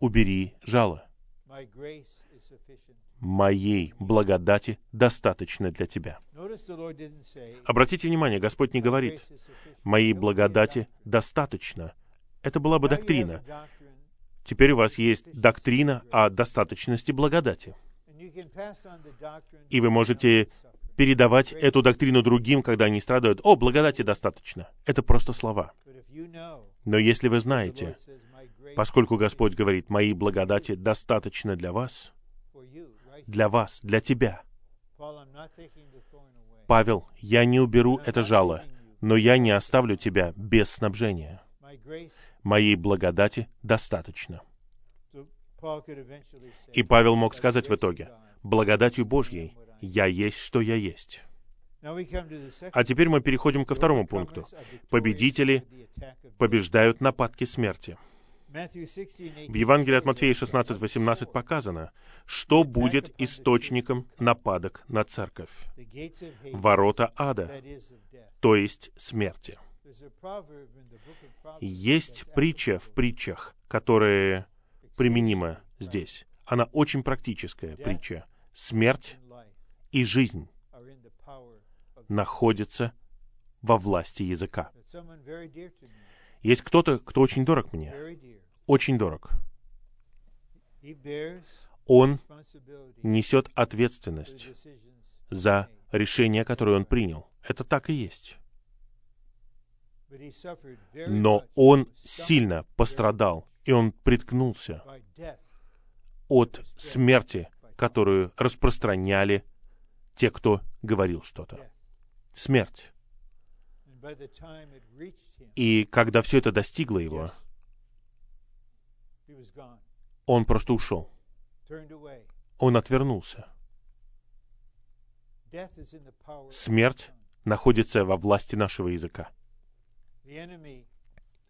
убери жало. Моей благодати достаточно для Тебя. Обратите внимание, Господь не "My говорит, grace is sufficient." моей благодати достаточно. Это была бы доктрина. Теперь у вас есть доктрина о достаточности благодати. И вы можете передавать эту доктрину другим, когда они страдают. О, благодати достаточно. Это просто слова. Но если вы знаете, Lord says, "My grace поскольку Господь говорит, моей благодати достаточно для вас, for you," right? Для вас, для тебя. Павел, я не уберу это жало, но я не оставлю тебя без снабжения. Моей благодати достаточно. И Павел мог "By the сказать в итоге, God." благодатью Божьей я есть, что я есть. А теперь мы переходим ко второму пункту. Победители побеждают нападки смерти. В Евангелии от Матфея 16:18 показано, что будет источником нападок на церковь. Ворота ада, то есть смерти. Есть притча в притчах, которая применима здесь. Она очень практическая притча. Смерть и жизнь находятся во власти языка. Есть кто-то, кто очень дорог мне, очень дорог. Он несет ответственность за решение, которое он принял. Это так и есть. Но он сильно пострадал, и он приткнулся от смерти, которую распространяли те, кто говорил что-то. Смерть. И когда все это достигло его, он просто ушел. Он отвернулся. Смерть находится во власти нашего языка.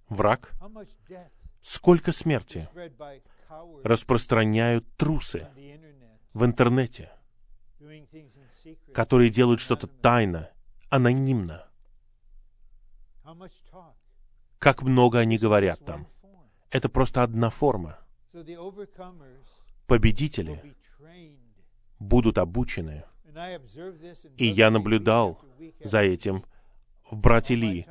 Враг, сколько смерти распространяют трусы в интернете, которые делают что-то тайно, анонимно. Как много они говорят там. Это просто одна форма. Победители будут обучены. И я наблюдал за этим в брате Ли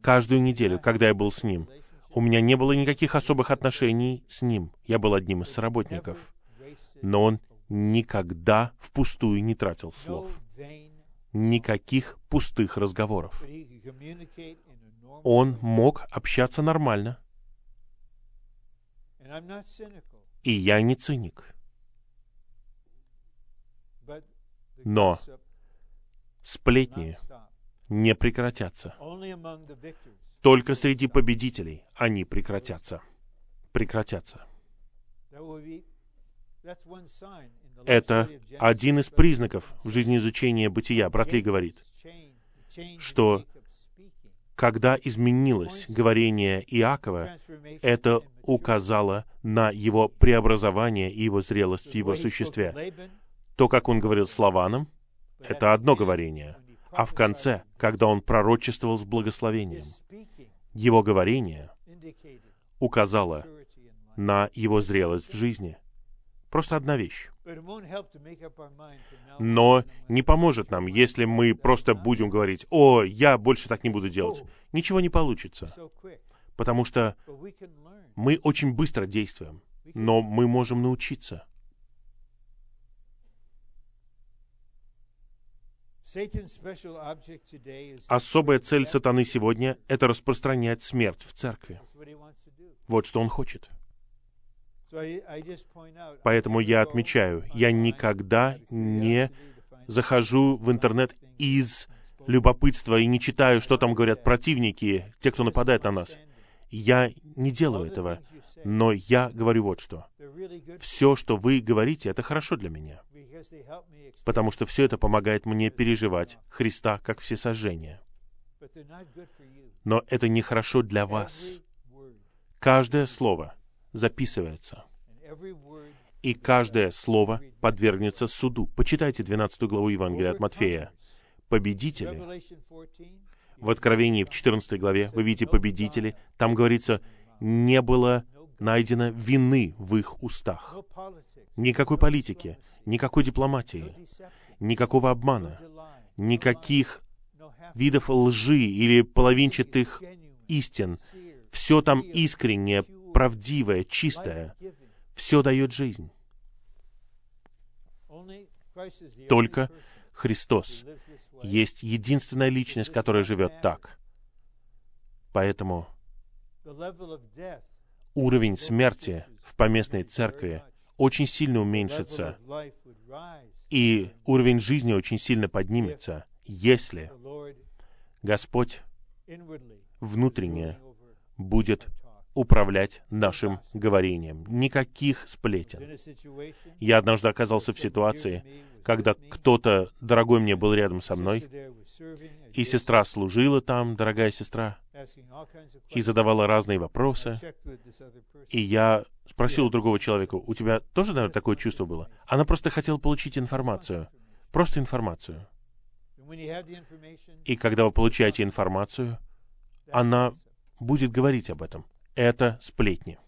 каждую неделю, когда я был с ним. У меня не было никаких особых отношений с ним. Я был одним из соработников. Wasted Но он никогда впустую не тратил слов. Никаких пустых разговоров. Он мог общаться нормально. И я не циник. Но Сплетни не прекратятся. Только среди победителей они прекратятся. Прекратятся. Это один из признаков в жизни изучения бытия. Брат Ли Jacob's говорит, что когда изменилось говорение Иакова, это указало на его преобразование и его зрелость в его существе. То, как он говорил с Лаваном, это одно говорение. А в конце, когда он пророчествовал с благословением, его говорение указало на его зрелость в жизни. Просто одна вещь. Но не поможет нам, если мы просто будем говорить, «О, я больше так не буду делать». Ничего не получится, потому что мы очень быстро действуем, но мы можем научиться. Особая цель сатаны сегодня — это распространять смерть в церкви. Вот что он хочет. Поэтому я отмечаю, я никогда не захожу в интернет из любопытства и не читаю, что там говорят противники, те, кто нападает на нас. Я не делаю этого, но я говорю вот что. Все, что вы говорите, это хорошо для меня, потому что все это помогает мне переживать Христа как всесожжение. Но это не хорошо для вас. Каждое слово записывается, и каждое слово подвергнется суду. Почитайте 12 главу Евангелия от Матфея. Победители. Revelation 14, В Откровении в 14 главе вы видите победители. Там говорится, не было найдено вины в их устах. Никакой политики, никакой дипломатии, никакого обмана, никаких видов лжи или половинчатых истин. Все там искреннее, правдивое, чистое. Все дает жизнь. Только Христос есть единственная личность, которая живет так. Поэтому уровень смерти в поместной церкви очень сильно уменьшится, и уровень жизни очень сильно поднимется, если Господь внутренне будет. Управлять нашим говорением. Никаких сплетен. Я однажды оказался в ситуации, когда кто-то дорогой мне был рядом со мной, и сестра служила там, дорогая сестра, и задавала разные вопросы, и я спросил у другого человека, у тебя тоже, наверное, такое чувство было? Она просто хотела получить информацию. Просто информацию. И когда вы получаете информацию, она будет говорить об этом. Это сплетни.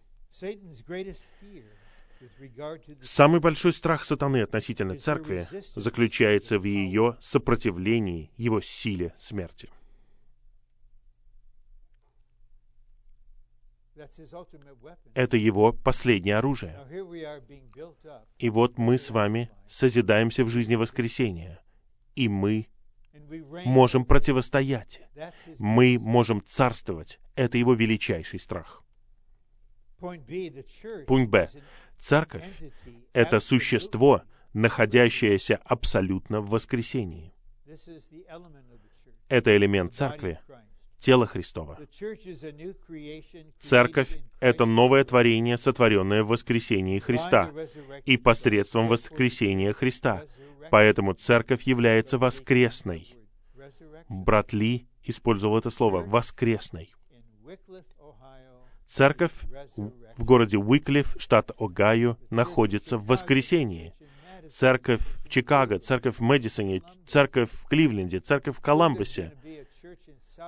Самый большой страх сатаны относительно церкви заключается в ее сопротивлении его силе смерти. Это его последнее оружие. И вот мы с вами созидаемся в жизни воскресения, и мы можем противостоять. Мы можем царствовать. Это его величайший страх. Пункт Б. Церковь — это существо, находящееся абсолютно в воскресении. Это элемент церкви, тело Христова. Церковь — это новое творение, сотворенное в воскресении Христа. И посредством воскресения Христа, Поэтому церковь является воскресной. Брат Ли использовал это слово «воскресной». Церковь в городе Уиклиф, штат Огайо, находится в воскресении. Церковь в Чикаго, церковь в Мэдисоне, церковь в Кливленде, церковь в Коламбусе.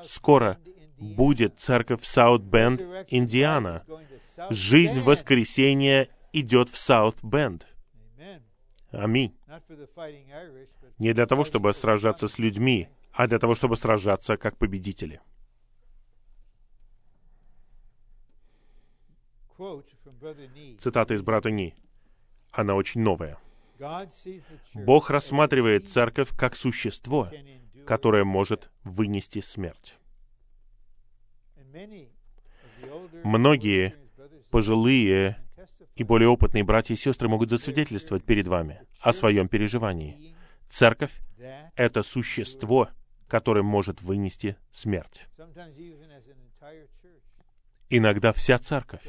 Скоро будет церковь в Саут-Бенд, Индиана. Жизнь воскресения идет в Саут-Бенд. Аминь. Не для того, чтобы сражаться с людьми, а для того, чтобы сражаться как победители. Цитата из брата Ни. Она очень новая. Бог рассматривает церковь как существо, которое может вынести смерть. Многие пожилые и более опытные братья и сестры могут засвидетельствовать перед вами о своем переживании. Церковь — это существо, которое может вынести смерть. Иногда вся церковь.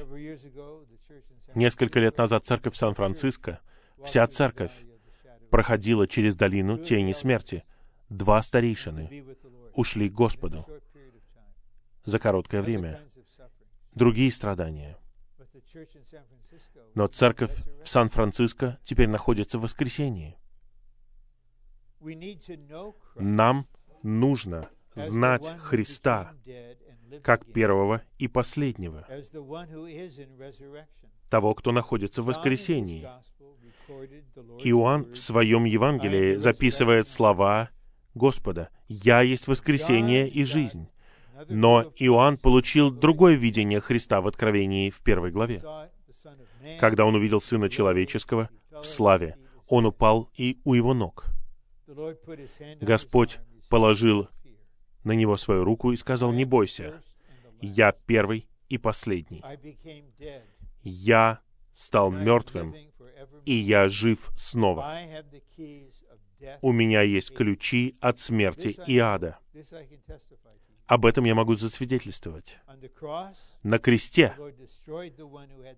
Несколько лет назад церковь Сан-Франциско, вся церковь проходила через долину тени смерти. Два старейшины ушли к Господу за короткое время. Другие страдания. Но церковь в Сан-Франциско теперь находится в воскресении. Нам нужно знать Христа как первого и последнего, того, кто находится в воскресении. Иоанн в своем Евангелии записывает слова Господа «Я есть воскресение и жизнь». Но Иоанн получил другое видение Христа в Откровении в первой главе. Когда он увидел Сына Человеческого в славе, он упал и у его ног. Господь положил на него свою руку и сказал, «Не бойся, я первый и последний. Я стал мертвым, и я жив снова. У меня есть ключи от смерти и ада. Об этом я могу засвидетельствовать. На кресте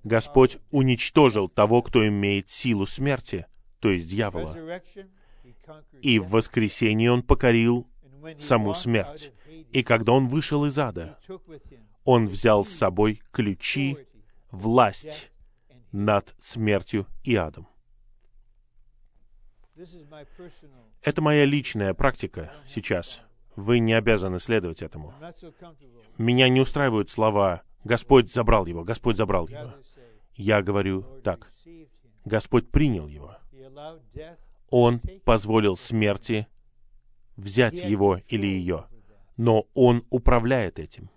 Господь уничтожил того, кто имеет силу смерти, то есть дьявола. И в воскресенье Он покорил саму смерть. И когда Он вышел из ада, Он взял с собой ключи, власть над смертью и адом. Это моя личная практика сейчас. Вы не обязаны следовать этому. Меня не устраивают слова «Господь забрал его, Господь забрал его». Я говорю так. Господь принял его. Он позволил смерти взять его или ее, но Он управляет этим.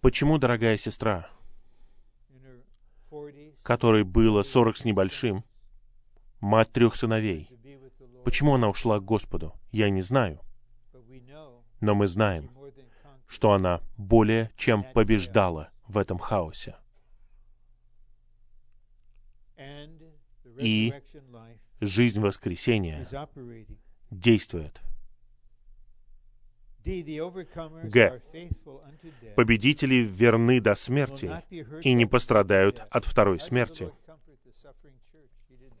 Почему, дорогая сестра, которой было сорок с небольшим, мать трех сыновей, почему она ушла к Господу, я не знаю. Но мы знаем, что она более чем побеждала в этом хаосе. И жизнь воскресения действует. Г. Победители верны до смерти и не пострадают от второй смерти.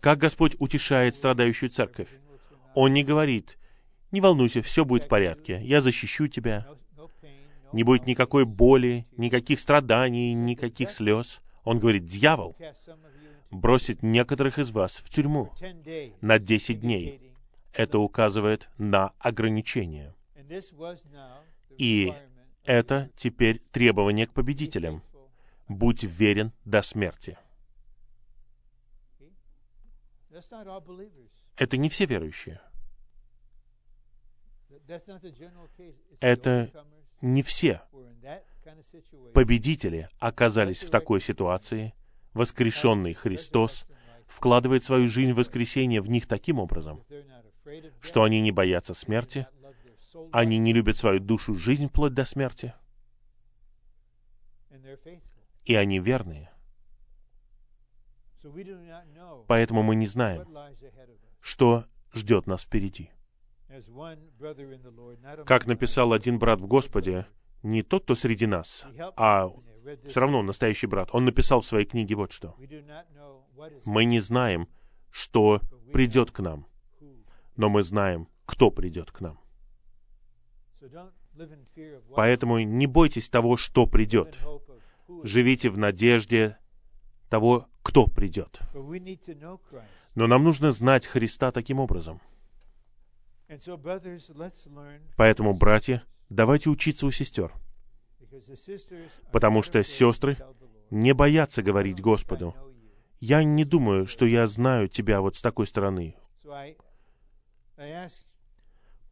Как Господь утешает страдающую церковь? Он не говорит, не волнуйся, все будет в порядке, я защищу тебя. Не будет никакой боли, никаких страданий, никаких слез. Он говорит, дьявол бросит некоторых из вас в тюрьму на 10 дней, это указывает на ограничение. И это теперь требование к победителям. Будь верен до смерти. Это не все верующие. Это не все победители оказались в такой ситуации. Воскрешенный Христос вкладывает свою жизнь в воскресение в них таким образом, что они не боятся смерти, они не любят свою душу жизнь вплоть до смерти, и они верные. Поэтому мы не знаем, что ждет нас впереди. Как написал один брат в Господе, не тот, кто среди нас, а все равно настоящий брат. Он написал в своей книге вот что. Мы не знаем, что придет к нам, но мы знаем, кто придет к нам. Поэтому не бойтесь того, что придет. Живите в надежде того, кто придет. Но нам нужно знать Христа таким образом. Поэтому, братья, давайте учиться у сестер. Потому что сестры не боятся говорить Господу, «Я не думаю, что я знаю тебя вот с такой стороны».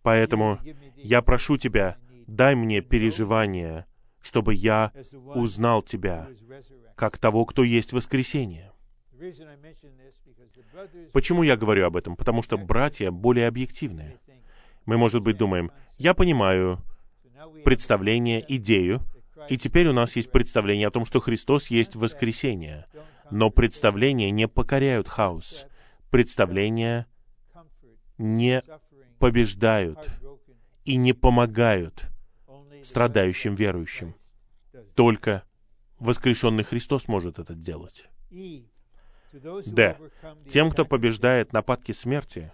Поэтому я прошу тебя, дай мне переживания, чтобы я узнал тебя, как того, кто есть воскресение. Почему я говорю об этом? Потому что братья более объективные. Мы, может быть, думаем, я понимаю представление, идею, и теперь у нас есть представление о том, что Христос есть воскресение. Но представления не покоряют хаос. Представления не побеждают и не помогают страдающим верующим. Только воскрешенный Христос может это делать. Д. Тем, кто побеждает нападки смерти,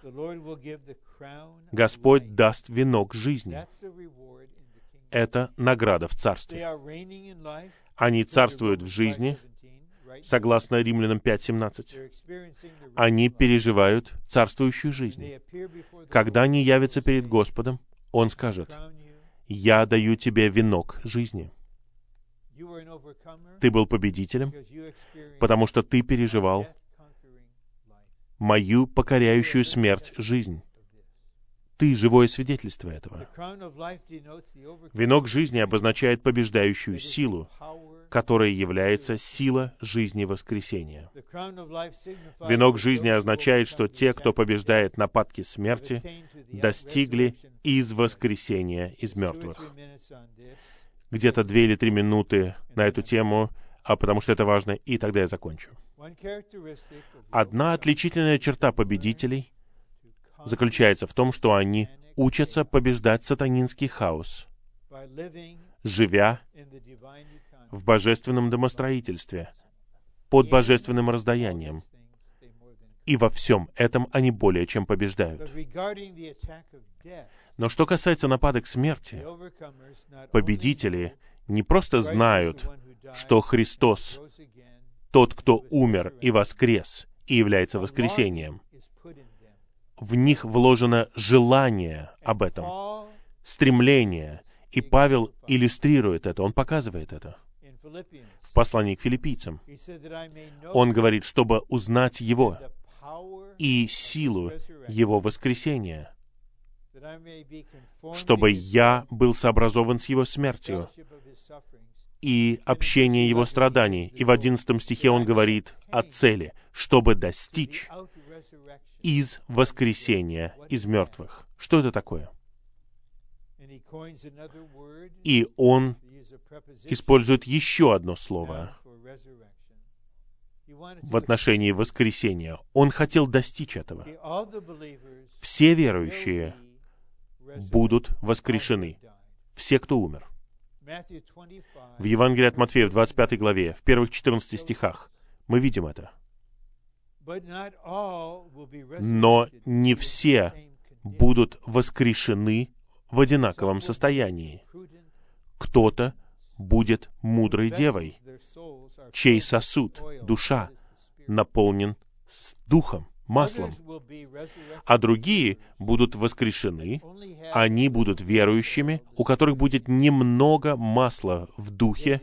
Господь даст венок жизни. Это награда в Царстве. Они царствуют в жизни, согласно Римлянам 5.17. Они переживают царствующую жизнь. Когда они явятся перед Господом, Он скажет, «Я даю тебе венок жизни». Ты был победителем, потому что ты переживал мою покоряющую смерть жизнь. Ты живое свидетельство этого. Венок жизни обозначает побеждающую силу, которая является сила жизни воскресения. Венок жизни означает, что те, кто побеждает нападки смерти, достигли из воскресения из мертвых где-то две или три минуты на эту тему, а потому что это важно, и тогда я закончу. Одна отличительная черта победителей заключается в том, что они учатся побеждать сатанинский хаос, живя в божественном домостроительстве, под божественным раздаянием. И во всем этом они более чем побеждают. Но что касается нападок смерти, победители не просто знают, что Христос тот, кто умер и воскрес, и является воскресением. В них вложено желание об этом, стремление, и Павел иллюстрирует это, он показывает это в послании к филиппийцам. Он говорит, чтобы узнать Его и силу Его воскресения, чтобы я был сообразован с Его смертью и общение Его страданий. И в одиннадцатом стихе он говорит о цели, чтобы достичь из воскресения из мертвых. Что это такое? И он использует еще одно слово в отношении воскресения. Он хотел достичь этого. Все верующие будут воскрешены. Все, кто умер. В Евангелии от Матфея, в 25 главе, в первых 14 стихах, мы видим это. Но не все будут воскрешены в одинаковом состоянии. Кто-то будет мудрой девой, чей сосуд, душа, наполнен с духом маслом. А другие будут воскрешены, они будут верующими, у которых будет немного масла в духе,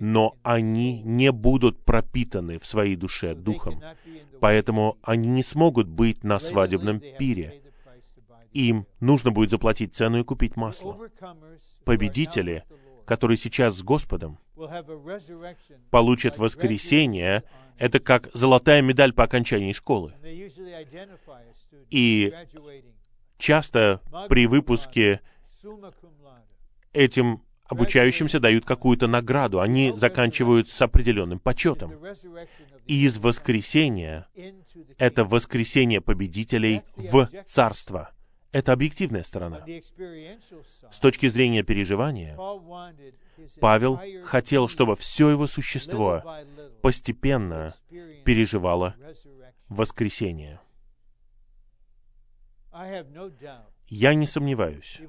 но они не будут пропитаны в своей душе духом. Поэтому они не смогут быть на свадебном пире. Им нужно будет заплатить цену и купить масло. Победители, которые сейчас с Господом, получат воскресение. это как золотая медаль по окончании школы. И часто при выпуске этим обучающимся дают какую-то награду. Они заканчивают с определенным почетом. И из воскресения — это воскресение победителей в Царство. Это объективная сторона. С точки зрения переживания, Павел хотел, чтобы все его существо постепенно переживало doubt Я не сомневаюсь,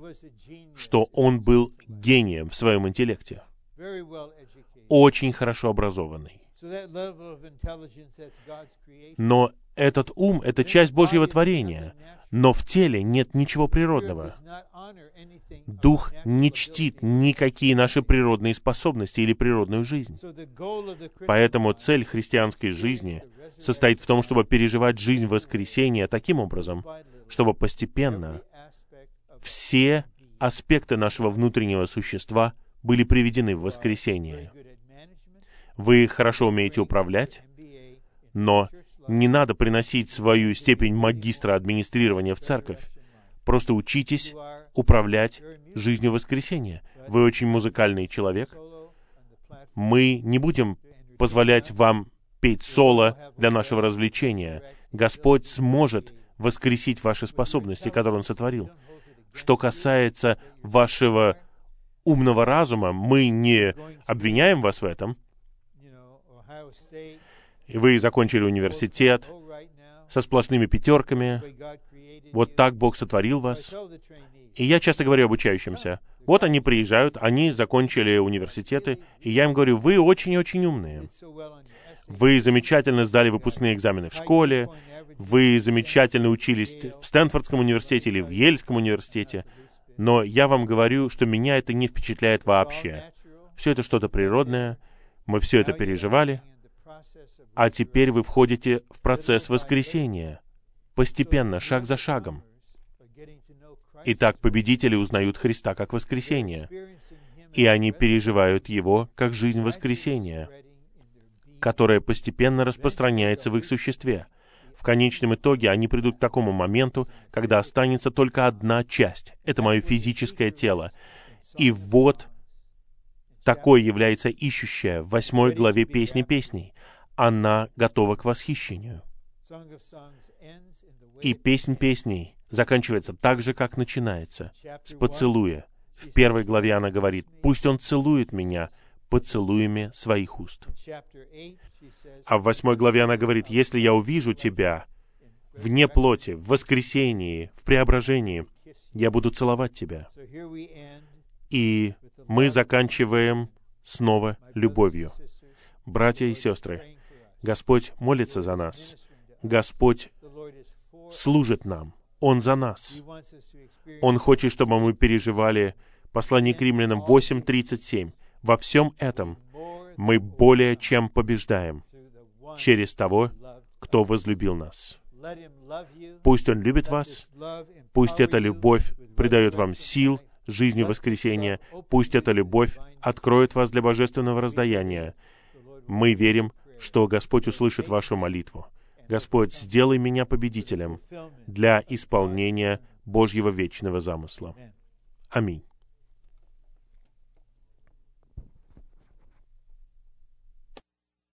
что он был гением в своем интеллекте, очень хорошо образованный. Но этот ум — это часть Божьего творения, но в теле нет ничего природного. Дух не чтит никакие наши природные способности или природную жизнь. Поэтому цель христианской жизни состоит в том, чтобы переживать жизнь воскресения таким образом, чтобы постепенно все аспекты нашего внутреннего существа были приведены в воскресение. Вы хорошо умеете управлять, но не надо приносить свою степень магистра администрирования в церковь. Просто учитесь управлять жизнью воскресения. Вы очень музыкальный человек. Мы не будем позволять вам петь соло для нашего развлечения. Господь сможет воскресить ваши способности, которые Он сотворил. Что касается вашего умного разума, мы не обвиняем вас в этом. И Вы закончили университет со сплошными пятерками. Вот так Бог сотворил вас. И я часто говорю обучающимся, вот они приезжают, они закончили университеты, и я им говорю, вы очень-очень умные. Вы замечательно сдали выпускные экзамены в школе, вы замечательно учились в Стэнфордском университете или в Ельском университете, но я вам говорю, что меня это не впечатляет вообще. Все это что-то природное, мы все это переживали, а теперь вы входите в процесс воскресения, постепенно, шаг за шагом. Итак, победители узнают Христа как воскресение, и они переживают Его как жизнь воскресения, которая постепенно распространяется в их существе. В конечном итоге они придут к такому моменту, когда останется только одна часть. Это мое физическое тело. И вот такой является ищущая в восьмой главе Песни песней. Она готова к восхищению. И Песнь песней заканчивается так же, как начинается, с поцелуя. В первой главе она говорит, «Пусть он целует меня поцелуями своих уст». А в восьмой главе она говорит, «Если я увижу тебя вне плоти, в воскресении, в преображении, я буду целовать тебя». И мы заканчиваем снова любовью. Братья и сестры, Господь молится за нас. Господь служит нам. Он за нас. Он хочет, чтобы мы переживали послание к римлянам 8.37. Во всем этом мы более чем побеждаем через того, кто возлюбил нас. Пусть Он любит вас, пусть эта любовь придает вам сил, жизни воскресения, пусть эта любовь откроет вас для божественного раздаяния. Мы верим, что Господь услышит вашу молитву. Господь, сделай меня победителем для исполнения Божьего вечного замысла. Аминь.